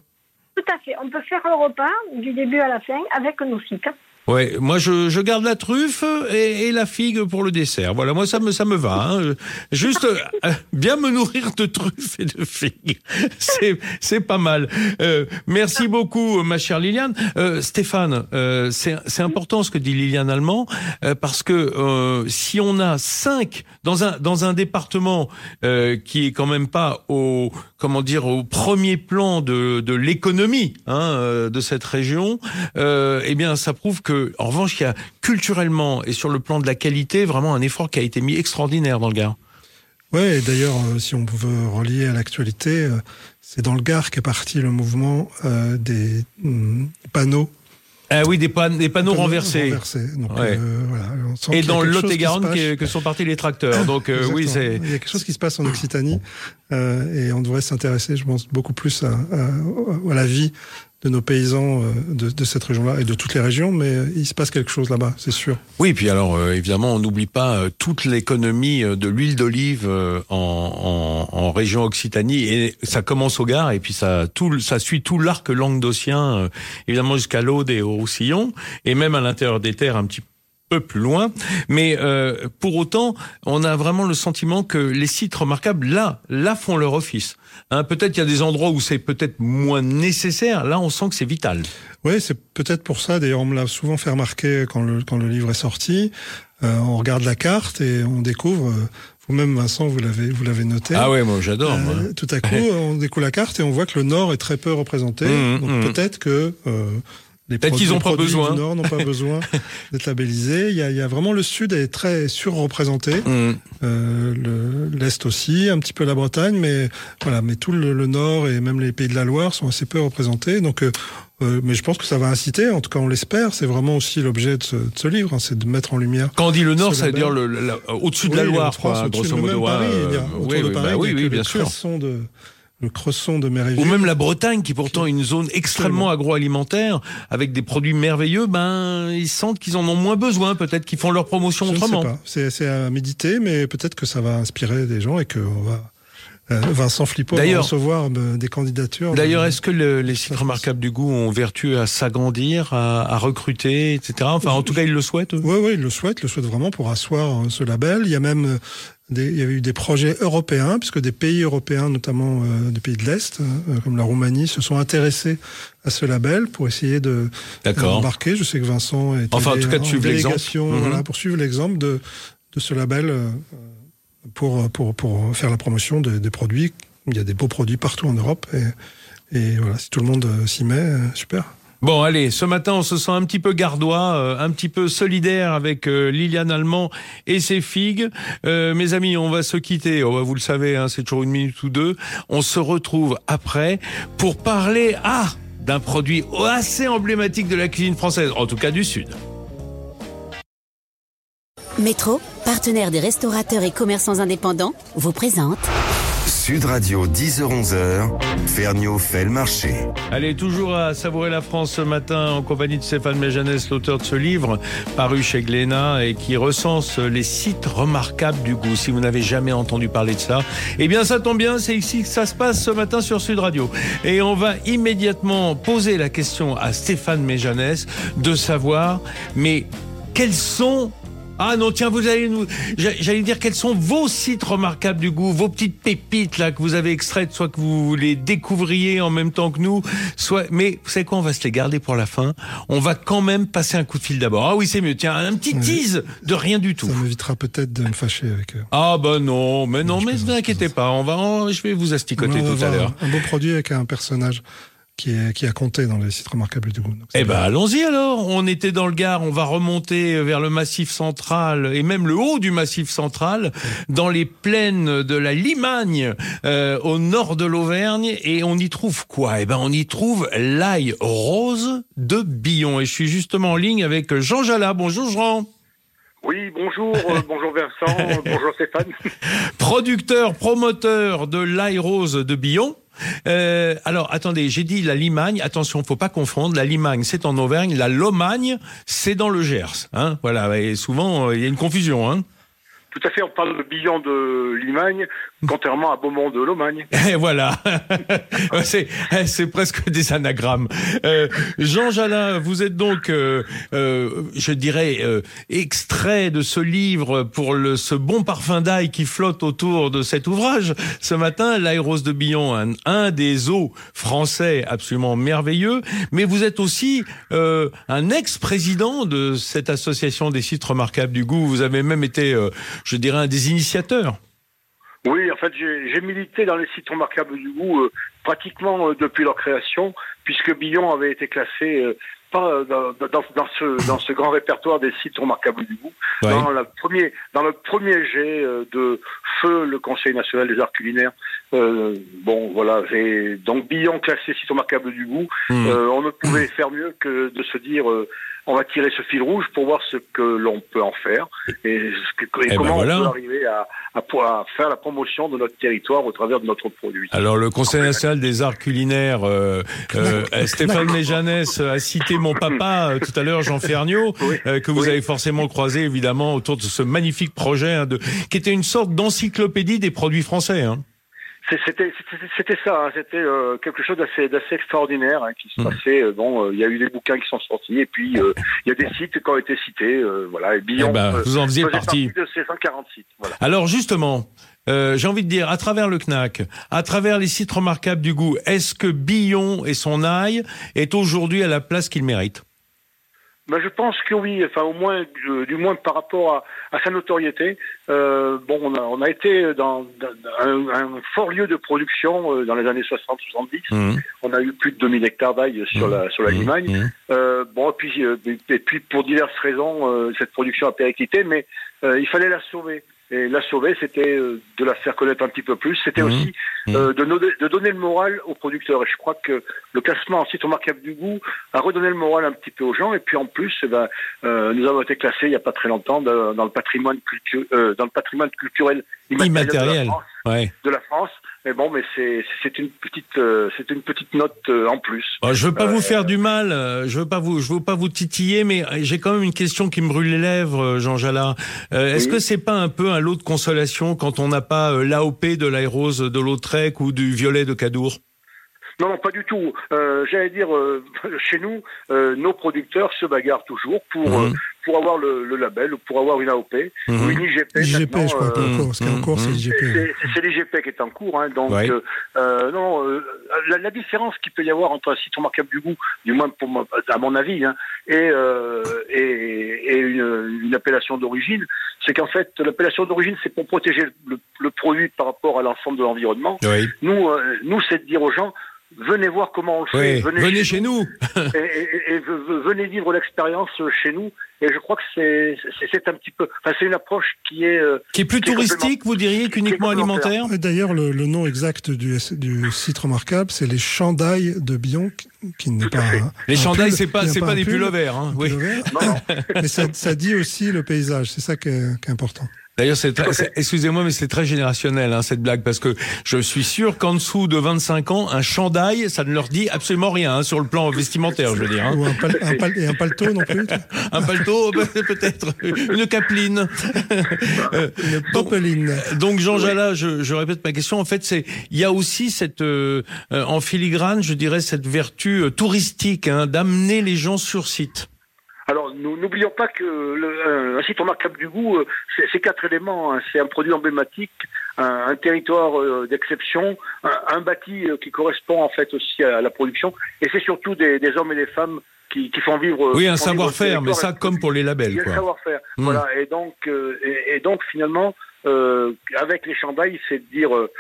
Tout à fait. On peut faire le repas du début à la fin avec nos sites. Ouais, moi je, je garde la truffe et, et la figue pour le dessert. Voilà, moi ça me ça me va. Hein. Euh, Juste euh, bien me nourrir de truffes et de figues, c'est c'est pas mal. Euh, merci beaucoup, ma chère Liliane. Euh, Stéphane, euh, c'est c'est important ce que dit Liliane Allemand euh, parce que euh, si on a cinq dans un dans un département euh, qui est quand même pas au comment dire au premier plan de de l'économie hein, euh, de cette région, euh, eh bien ça prouve que en revanche, il y a culturellement et sur le plan de la qualité vraiment un effort qui a été mis extraordinaire dans le Gard. Ouais, et d'ailleurs, euh, si on veut relier à l'actualité, euh, c'est dans le Gard qu'est parti le mouvement euh, des mm, panneaux. Ah oui, des, pan- des panneaux, panneaux renversés. Donc, Ouais. voilà, on sent Et dans le quelque chose Lot et qui se Garonne passe. que, que sont partis les tracteurs. Donc oui, c'est. Il y a quelque chose qui se passe en Occitanie et on devrait s'intéresser, je pense, beaucoup plus à, à- à la vie de nos paysans euh, de, cette région-là et de toutes les régions, mais euh, il se passe quelque chose là-bas, c'est sûr. Oui, puis alors euh, évidemment, on n'oublie pas toute l'économie de l'huile d'olive en, en, en région Occitanie et ça commence au Gard et puis ça tout ça suit tout l'arc languedocien évidemment jusqu'à l'Aude et au Roussillon et même à l'intérieur des terres un petit peu plus loin, mais euh, pour autant, on a vraiment le sentiment que les sites remarquables là, là font leur office. Hein, peut-être qu'il y a des endroits où c'est peut-être moins nécessaire. Là, on sent que c'est vital. Oui, c'est peut-être pour ça. D'ailleurs, on me l'a souvent fait remarquer quand le, quand le livre est sorti. Euh, on regarde la carte et on découvre. euh, Vous-même, Vincent, vous l'avez vous l'avez noté. Ah ouais, moi j'adore. Euh, tout à coup, on découvre la carte et on voit que le Nord est très peu représenté. Mmh, Donc mmh. peut-être que euh, Peut-être qu'ils ont les pas besoin. du Nord n'ont pas besoin d'être labellisés. Il y, a, il y a vraiment le Sud est très surreprésenté, Hum. euh, le- l'Est aussi, un petit peu la Bretagne, mais voilà, mais tout le, le Nord et même les pays de la Loire sont assez peu représentés. Donc, euh, euh, mais je pense que ça va inciter, en tout cas on l'espère. C'est vraiment aussi l'objet de ce, de ce livre, hein, c'est de mettre en lumière. Quand on dit le Nord, ça veut dire au-dessus de Oui, la Loire, Hauts-de-France, quoi, au-dessus, grosso modo. Paris, il y a, euh, autour oui, de Paris, bah oui, oui, bien sûr. de le cresson de Méréville. Ou même la Bretagne, qui est pourtant une zone extrêmement agroalimentaire, avec des produits merveilleux, ben ils sentent qu'ils en ont moins besoin, peut-être qu'ils font leur promotion Je ne sais autrement. pas. C'est à méditer, mais peut-être que ça va inspirer des gens et que on va. euh, Vincent Flippot va recevoir euh, des candidatures. D'ailleurs, est-ce que le- les sites remarquables du goût ont vertu à s'agrandir, à, à recruter, etc. Enfin, en tout cas, ils le souhaitent. Oui, oui, il le souhaite, le souhaite vraiment pour asseoir euh, ce label. Il y a même euh, des, il y avait eu des projets européens, puisque des pays européens, notamment euh, des pays de l'Est, euh, comme la Roumanie, se sont intéressés à ce label pour essayer de embarquer. Je sais que Vincent est Enfin, en tout cas, de suivre l'exemple. Mhm. voilà, pour suivre l'exemple de, de ce label euh, pour, pour, pour faire la promotion de- des produits. Il y a des beaux produits partout en Europe et, et voilà, si tout le monde euh, s'y met, euh, super. Bon, allez, ce matin, on se sent un petit peu gardois, euh, un petit peu solidaire avec euh, Liliane Allemand et ses figues. Euh, mes amis, on va se quitter. Oh, bah, vous le savez, hein, c'est toujours une minute ou deux. On se retrouve après pour parler ah d'un produit assez emblématique de la cuisine française, en tout cas du Sud. Métro, partenaire des restaurateurs et commerçants indépendants, vous présente Sud Radio 10h-11h, Ferniaud fait le marché. Allez, toujours à savourer la France ce matin en compagnie de Stéphane Méjanès, l'auteur de ce livre paru chez Glénat et qui recense les sites remarquables du goût. Si vous n'avez jamais entendu parler de ça, eh bien ça tombe bien, c'est ici que ça se passe ce matin sur Sud Radio. Et on va immédiatement poser la question à Stéphane Méjanès de savoir, mais quels sont ah non, tiens, vous allez nous. j'a- J'allais dire quels sont vos sites remarquables du goût, vos petites pépites là que vous avez extraites, soit que vous les découvriez en même temps que nous, soit. Mais vous savez quoi, on va se les garder pour la fin. On va quand même passer un coup de fil d'abord. Ah oui, c'est mieux. Tiens, un petit tease de rien du tout. Ça m'évitera peut-être de me fâcher avec eux. Ah bah non, mais non, mais ne vous inquiétez pas. On va, je vais vous asticoter tout à l'heure. Un beau produit avec un personnage qui, est, qui a compté dans les sites remarquables du Eh ben bien. allons-y alors. On était dans le Gard, on va remonter vers le massif central et même le haut du massif central, dans les plaines de la Limagne, euh, au nord de l'Auvergne, et on y trouve quoi? Eh ben on y trouve l'ail rose de Billon. Et je suis justement en ligne avec Jean Jala. Bonjour Jean. Oui, bonjour, euh, bonjour Vincent, bonjour Stéphane. producteur, promoteur de l'ail rose de Billon. Euh, alors, attendez, j'ai dit la Limagne. Attention, faut pas confondre. La Limagne, c'est en Auvergne. La Lomagne, c'est dans le Gers. Hein voilà. Et souvent, euh, il y a une confusion. Hein Tout à fait, on parle de Billon de Limagne, contrairement à Beaumont de Lomagne. Et voilà. c'est, c'est presque des anagrammes. Euh, Jean Jalin, vous êtes donc, euh, euh, je dirais, euh, extrait de ce livre pour le, ce bon parfum d'ail qui flotte autour de cet ouvrage. Ce matin, l'aéros de Billon, un, un des eaux français absolument merveilleux. Mais vous êtes aussi euh, un ex-président de cette association des sites remarquables du goût. Vous avez même été, je dirais, un des initiateurs. Oui, en fait, j'ai milité dans les sites remarquables du goût euh, pratiquement euh, depuis leur création, puisque Billon avait été classé euh, pas dans, dans, dans ce, dans ce grand répertoire des sites remarquables du goût. Ouais. Dans, la premier, dans le premier jet euh, de feu le Conseil national des arts culinaires, euh, bon voilà, j'ai donc Billon classé site remarquable du goût. Hmm. Euh, on ne pouvait faire mieux que de se dire euh, on va tirer ce fil rouge pour voir ce que l'on peut en faire et, ce que- et ben comment voilà. on peut arriver à, faire la promotion de notre territoire au travers de notre produit. Alors le Conseil national des arts culinaires, euh, euh, euh, Stéphane Méjanès a cité mon papa euh, tout à l'heure, Jean Ferniaud, Oui. que vous Oui. avez forcément croisé évidemment autour de ce magnifique projet, hein, de, qui était une sorte d'encyclopédie des produits français. Hein. C'était ça, hein, c'était euh, quelque chose d'assez d'assez extraordinaire hein, qui se Mm. passait. euh, bon, euh, il y a eu des bouquins qui sont sortis et puis euh, il y a des sites qui ont été cités. euh, voilà, et Billon Eh ben, vous en faisiez partie. de ces 140 sites. Voilà. Alors justement, euh, j'ai envie de dire, à travers le CNAC, à travers les sites remarquables du goût, est-ce que Billon et son ail est aujourd'hui à la place qu'il mérite? Ben, je pense que oui, enfin au moins, euh, du moins par rapport à, à sa notoriété. Euh, bon, on a, on a été dans, dans un, un fort lieu de production euh, dans les années 60-70. Mmh. On a eu plus de 2000 hectares d'ail sur la sur la Mmh. Limagne. Mmh. Euh, bon, et puis, euh, et puis pour diverses raisons, euh, cette production a périclité, mais euh, il fallait la sauver. Et la sauver, c'était euh, de la faire connaître un petit peu plus. C'était Mhm. aussi euh, de, no- de donner le moral aux producteurs. Et je crois que le classement en site remarquable du goût a redonné le moral un petit peu aux gens. Et puis en plus, eh ben, euh, nous avons été classés il n'y a pas très longtemps dans le patrimoine cultu- euh, dans le patrimoine culturel immatériel, Immatériel. De, la France, Ouais. de la France. Mais bon, mais c'est une petite euh, c'est une petite note euh, en plus. Oh, je veux pas Euh, vous faire du mal, euh, je veux pas vous, je veux pas vous titiller, mais euh, j'ai quand même une question qui me brûle les lèvres, euh, Jean Jala. Euh, Est-ce Oui. que c'est pas un peu un lot de consolation quand on n'a pas euh, l'AOP de l'aérose de Lautrec ou du violet de Cadour? Non, non, pas du tout. Euh, J'allais dire, euh, chez nous, euh, nos producteurs se bagarrent toujours pour Mhm. euh, pour avoir le, le label, pour avoir une AOP Mhm. ou une IGP. IGP, je crois, euh, en cours. Ce qui est en cours, c'est Mhm. l'IGP. c'est c'est- c'est l'IGP qui est en cours, hein, donc Ouais. euh, non. euh, la, la différence qu'il peut y avoir entre un site remarquable du goût, du moins pour moi, à mon avis, hein, et, euh, et, et une, une appellation d'origine, c'est qu'en fait l'appellation d'origine c'est pour protéger le, le produit par rapport à l'ensemble de l'environnement. Oui. Nous, euh, nous c'est de dire aux gens venez voir comment on le fait, Oui. Venez, chez nous. et, et- et ve- ve- venez vivre l'expérience chez nous. Et je crois que c'est un petit peu, enfin c'est une approche qui est euh, Qui est plus Qui est touristique, vous diriez, qu'uniquement alimentaire Et D'ailleurs, le, le nom exact du, du site remarquable, c'est les chandails de Billon, qui, n'est pas. un- Les un pull, c'est pas, c'est pas, des pull, pulls verts. Hein. Oui. pull vert. non, non. Mais ça, ça dit aussi le paysage, c'est ça qui est, qui est important. D'ailleurs, c'est excusez-moi, mais c'est très générationnel hein, cette blague parce que je suis sûr qu'en dessous de 25 ans, un chandail, ça ne leur dit absolument rien hein, sur le plan vestimentaire, je veux dire. hein. Ou un, pal- un pal- et un paletot non plus Un paletot, ben, peut-être une capeline. Euh, Une donc, popeline. donc Jean Jala, je, je répète ma question. En fait, c'est il y a aussi cette euh, euh, en filigrane, je dirais cette vertu euh, touristique hein, d'amener les gens sur site. Alors, nous n'oublions pas que le, un site remarquable du goût, euh, c'est quatre éléments. hein. C'est un produit emblématique, un, un territoire euh, d'exception, un, un bâti euh, qui correspond en fait aussi à la production, et c'est surtout des, des hommes et des femmes qui, qui font vivre. Oui, un savoir-faire, mais ça comme pour les Il labels, y a le quoi. savoir-faire. Mm. Voilà. Et donc, euh, et, et donc finalement, euh, avec les chandails, c'est de dire euh,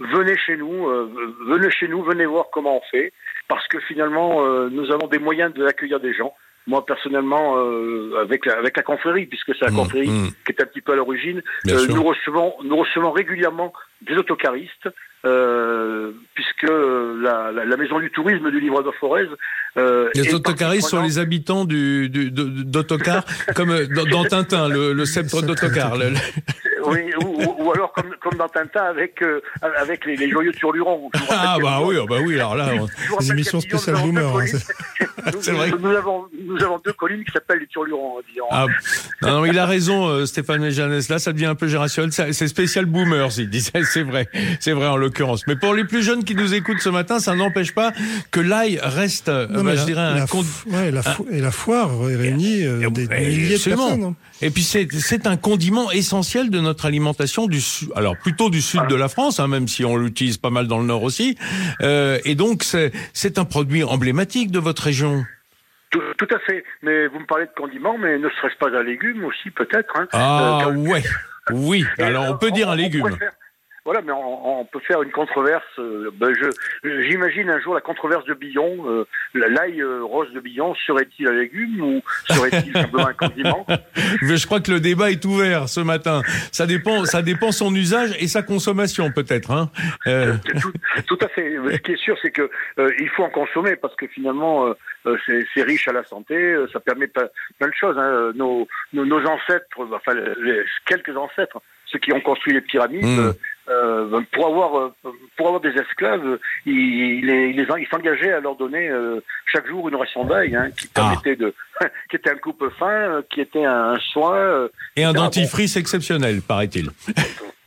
venez chez nous, euh, venez chez nous, venez voir comment on fait, parce que finalement, euh, nous avons des moyens d'accueillir des gens. Moi personnellement, euh, avec la, avec la confrérie, puisque c'est la Mm, confrérie mm. qui est un petit peu à l'origine, euh, nous recevons nous recevons régulièrement des autocaristes, euh, puisque la, la, la maison du tourisme du livre de Forez. Euh, Les autocaristes sont les habitants du, d'autocar, comme euh, dans, dans Tintin, le, le sceptre d'autocar. Oui, ou, alors comme, comme dans Tintin avec, euh, avec les, les joyeux vous rappelle Ah bah oui, ah bah oui, alors là, Les émissions spéciales boomer, hein. C'est Nous- vrai. Nous, avons, nous avons deux collines qui s'appellent les turlurons. Ah, non, non, il a raison, euh, Stéphane Méjanès. Là, ça devient un peu générationnel. C'est spécial boomers, il disait. C'est vrai. C'est vrai, en l'occurrence. Mais pour les plus jeunes qui nous écoutent ce matin, ça n'empêche pas que l'ail reste, euh, Non, bah, je la- dirais, un la fo- ouais, la fo- et la foire réunit euh, des Ouais, milliers de personnes. hein. Et puis c'est c'est un condiment essentiel de notre alimentation du alors plutôt du sud de la France, hein, même si on l'utilise pas mal dans le nord aussi. Euh, et donc c'est c'est un produit emblématique de votre région. Tout, tout à fait. Mais vous me parlez de condiments, mais ne serait-ce pas un légume aussi, peut-être hein. Ah Euh, ouais, oui. Alors on peut dire un légume. Voilà, mais on, on, peut faire une controverse. euh, ben je, j'imagine un jour la controverse de Billon. Euh, l'ail euh, rose de Billon serait-il un légume ou serait-il simplement un condiment? Mais je crois que le débat est ouvert ce matin. Ça dépend, ça dépend son usage et sa consommation peut-être. Hein euh... tout, tout, à fait. Ce qui est sûr, c'est que euh, il faut en consommer parce que finalement, euh, c'est, c'est riche à la santé. euh, ça permet plein, plein de choses. Hein. Nos, nos, nos ancêtres, enfin les, quelques ancêtres, ceux qui ont construit les pyramides. Mmh. Euh, pour avoir euh, pour avoir des esclaves, ils, les- ils s'engageaient à leur donner euh, chaque jour une ration d'ail hein, qui Ah. permettait de qui était un coupe fin, euh, qui était un soin. euh, Et un dentifrice exceptionnel, paraît-il.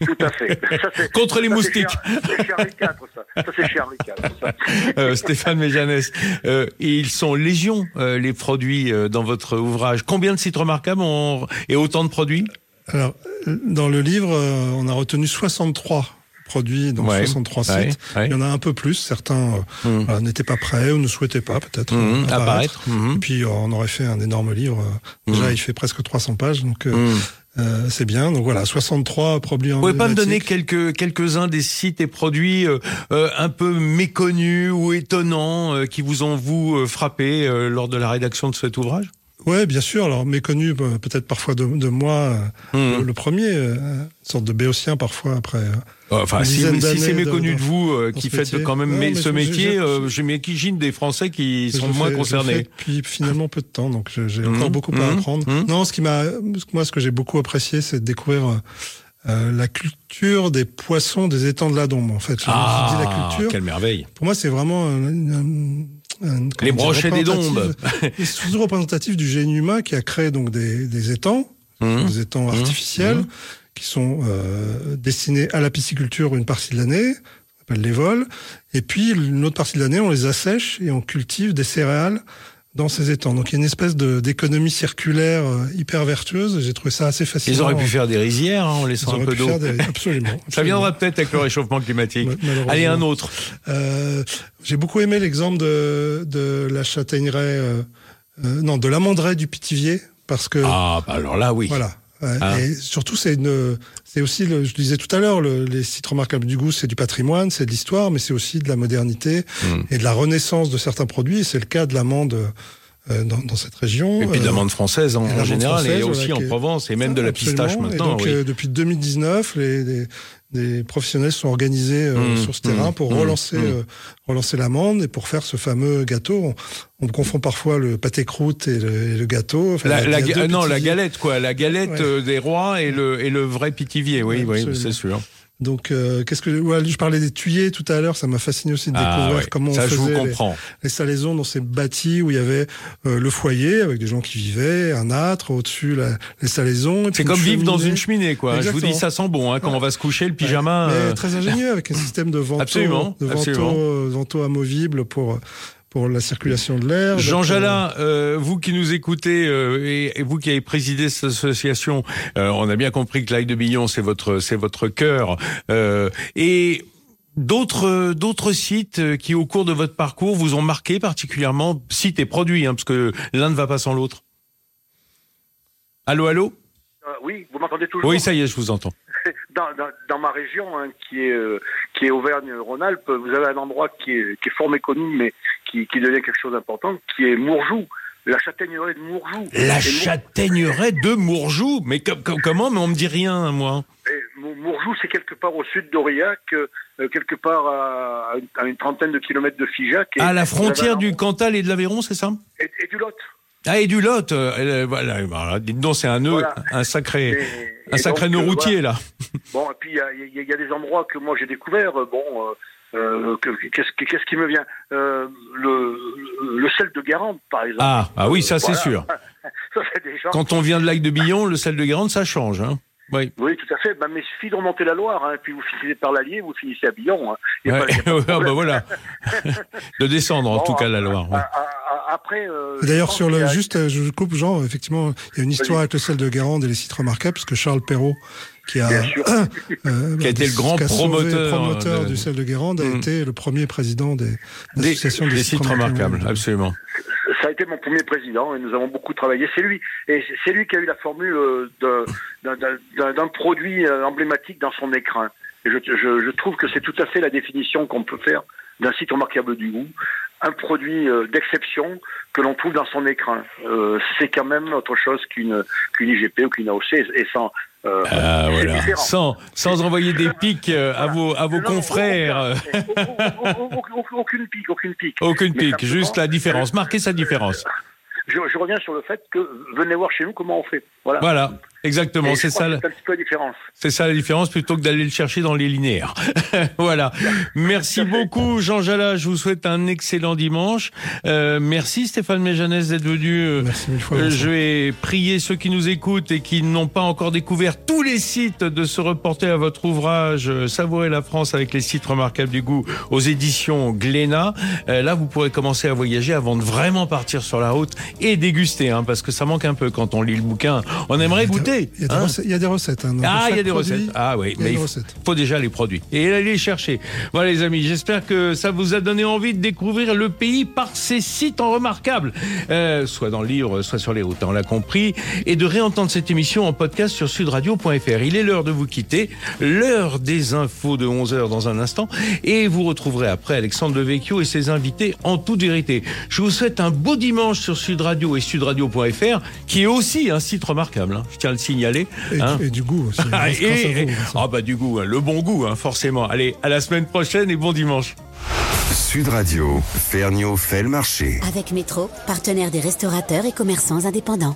Tout à fait. Ça, Contre les ça, moustiques. C'est chez Henri IV, ça. Ça, c'est chez Henri IV, ça. Euh, Stéphane Méjanès, euh, ils sont légion euh, les produits euh, dans votre ouvrage. Combien de sites remarquables ont... et autant de produits? Alors, euh, dans le livre, euh, on a retenu 63 produits, donc Ouais, 63 ouais, sites. ouais. Il y en a un peu plus. Certains euh, Mmh. n'étaient pas prêts ou ne souhaitaient pas peut-être Mmh, apparaître. Mmh. Et puis euh, on aurait fait un énorme livre. Déjà, il fait presque 300 pages, donc euh, c'est bien. Donc voilà, 63 produits Vous pouvez pas me donner emblématiques. quelques quelques-uns des sites et produits euh, euh, un peu méconnus ou étonnants qui vous ont vous frappé lors de la rédaction de cet ouvrage? Ouais, bien sûr. Alors méconnu, euh, peut-être parfois de, de moi, euh, Mmh. le, le premier, euh, une sorte de béotien parfois après. euh, Enfin, Une si, c'est méconnu de- de, vous, euh, qui faites métier. quand même Non, mais mais ce métier, j'ai- je m'imagine des Français qui sont moins fais- concernés. depuis finalement peu de temps, donc j'ai Mhm. encore beaucoup à Mhm. apprendre. Non, ce qui m'a, moi, ce que j'ai beaucoup apprécié, c'est de découvrir euh, la culture des poissons des étangs de la Dombe. En fait, je, je dis la Ah, culture. quelle merveille Pour moi, c'est vraiment un, un- un- Les brochets des Dombes. et C'est toujours représentatif du génie humain qui a créé donc des, des étangs, des étangs Mhm. artificiels, Mhm. qui sont euh, destinés à la pisciculture une partie de l'année, on appelle les vols, et puis une autre partie de l'année, on les assèche et on cultive des céréales dans ces étangs. Donc il y a une espèce d'économie circulaire euh, hyper vertueuse. J'ai trouvé ça assez fascinant. Ils auraient pu faire des rizières hein, en laissant un peu d'eau. des- absolument. Ça absolument. viendra peut-être avec le réchauffement climatique. Allez, un autre. Euh, J'ai beaucoup aimé l'exemple de, de la châtaigneraie, euh, euh, non, de l'amanderaie du Pithiviers, parce que Ah, bah alors là, oui. voilà. Ouais, Ah. Et surtout, c'est une, c'est aussi, le, je disais tout à l'heure, le- les sites remarquables du goût, c'est du patrimoine, c'est de l'histoire, mais c'est aussi de la modernité Mm. et de la renaissance de certains produits. Et c'est le cas de l'amande dans, dans cette région. Et puis de Euh, l'amande française en, et en général, française, et voilà, aussi en Provence, et même de la Absolument. pistache maintenant. Et donc, oui. euh, depuis 2019, les, les, les professionnels sont organisés euh, Mmh, sur ce terrain mmh, pour mmh, relancer, mmh. euh, relancer l'amande et pour faire ce fameux gâteau. On, on confond parfois le pâté croûte et le, et le gâteau. Enfin, La, la ga- euh, non, la galette, quoi. La galette Ouais. euh, des rois et le, et le vrai pitivier, oui, oui, c'est sûr. Donc, euh, qu'est-ce que ouais, je parlais des tuyers tout à l'heure, ça m'a fasciné aussi de Ah, découvrir ouais. comment Ça, on faisait les, salaisons dans ces bâtis où il y avait euh, le foyer avec des gens qui vivaient, un âtre au-dessus, la- les salaisons. C'est comme vivre dans une cheminée, quoi. Je vous dis, ça sent bon, hein, quand on va se coucher, le pyjama. Euh, très ingénieux avec un système de vento, Absolument, de vento, absolument. vento amovible pour pour la circulation de l'air. Jean euh, Jalin, euh, vous qui nous écoutez euh, et, et vous qui avez présidé cette association, euh, on a bien compris que l'ail de Billon c'est votre c'est votre cœur euh, et d'autres d'autres sites qui au cours de votre parcours vous ont marqué particulièrement sites et produits hein, parce que l'un ne va pas sans l'autre. Allô allô? Euh, oui, vous m'entendez toujours? Oui ça y est je vous entends. dans, dans, dans ma région, hein, qui est euh, qui est Auvergne-Rhône-Alpes, vous avez un endroit qui est, qui est fort méconnu, mais qui, qui devient quelque chose d'important, qui est Mourjou, la châtaigneraie de Mourjou. La châtaigneraie de Mourjou mais com- com- comment? Mais on me dit rien moi. et Mourjou, c'est quelque part au sud d'Aurillac, euh, quelque part à, à une, trentaine de kilomètres de Figeac. Et À la frontière du Cantal et de l'Aveyron c'est ça? Et, et du Lot. Ah, et du Lot, euh, euh, voilà, voilà, dites donc, c'est un nœud, Voilà. un sacré, Et- un sacré donc, nœud euh, routier, là. Bon, et puis il y y a- il y a des endroits que moi j'ai découvert. euh, Bon, euh, euh, que- qu'est-ce que- qu'est-ce qui me vient Euh, le, le sel de Guérande, par exemple. Ah, ah oui, ça, c'est Voilà. sûr. Ça fait des gens. Quand on vient de Lac de Billon, le sel de Guérande, ça change, hein. Oui. Oui, tout à fait. Bah, mais il suffit de remonter la Loire, hein, puis vous finissez par l'Allier, vous finissez à Billon. Hein. Ouais, ah, bah voilà. de descendre, en Bon, tout cas, la a- Loire. ouais. Après. euh, D'ailleurs, sur le a- juste, euh, je coupe, Jean. Effectivement, il y a une histoire avec le sel de Guérande et les sites remarquables, puisque Charles Perrault, qui a, euh, Qui a été le grand promoteur promoteur de- du sel de Guérande, a Mm. été le premier président des, Des, associations des sites remarquables, absolument. Ça a été mon premier président et nous avons beaucoup travaillé. C'est lui. Et c'est- lui qui a eu la formule euh, d'un- d'un d'un produit euh, emblématique dans son écrin. Et je, je, je trouve que c'est tout à fait la définition qu'on peut faire d'un site remarquable du goût, un produit euh, d'exception que l'on trouve dans son écrin. Euh, c'est quand même autre chose qu'une qu'une IGP ou qu'une AOC et sans euh, Ah, voilà. différent. Sans, sans envoyer des pics euh, à vos, à vos Non, confrères. aucun. Aucune- pique, aucune pique. Aucune Mais pique, juste la différence. Marquez sa différence. Je, je reviens sur le fait que venez voir chez nous comment on fait. Voilà. Voilà, exactement, c'est ça. C'est un petit peu la différence. C'est ça la différence plutôt que d'aller le chercher dans les linéaires. voilà. Merci beaucoup Jean Jala. Je vous souhaite un excellent dimanche. Euh, merci Stéphane Méjanès d'être venu. Euh, Merci mille fois. euh, je vais prier ceux qui nous écoutent et qui n'ont pas encore découvert tous les sites de se reporter à votre ouvrage euh, Savourer la France avec les sites remarquables du goût aux éditions Glénat. Euh, là, vous pourrez commencer à voyager avant de vraiment partir sur la route et déguster, hein, parce que ça manque un peu quand on lit le bouquin. On aimerait goûter. Il y a des hein. recettes. Il y a des recettes hein. Ah, il y a des produit, recettes. Ah oui, mais il faut, déjà les produits et aller les chercher. Voilà les amis, j'espère que ça vous a donné envie de découvrir le pays par ses sites en remarquables, euh, soit dans le livre, soit sur les routes, on l'a compris, et de réentendre cette émission en podcast sur sudradio.fr. Il est l'heure de vous quitter, l'heure des infos de 11h dans un instant, et vous retrouverez après Alexandre Devecchio et ses invités en toute vérité. Je vous souhaite un beau dimanche sur Sud Radio et sudradio.fr, qui est aussi un site remarquable, hein, je tiens à le signaler. Et, hein. du- et du goût aussi. Ah, et- vous, Vincent. ah bah du goût, hein, le bon goût, hein, forcément. Allez, à la semaine prochaine et bon dimanche. Sud Radio, Ferniaud fait le marché. Avec Métro, partenaire des restaurateurs et commerçants indépendants.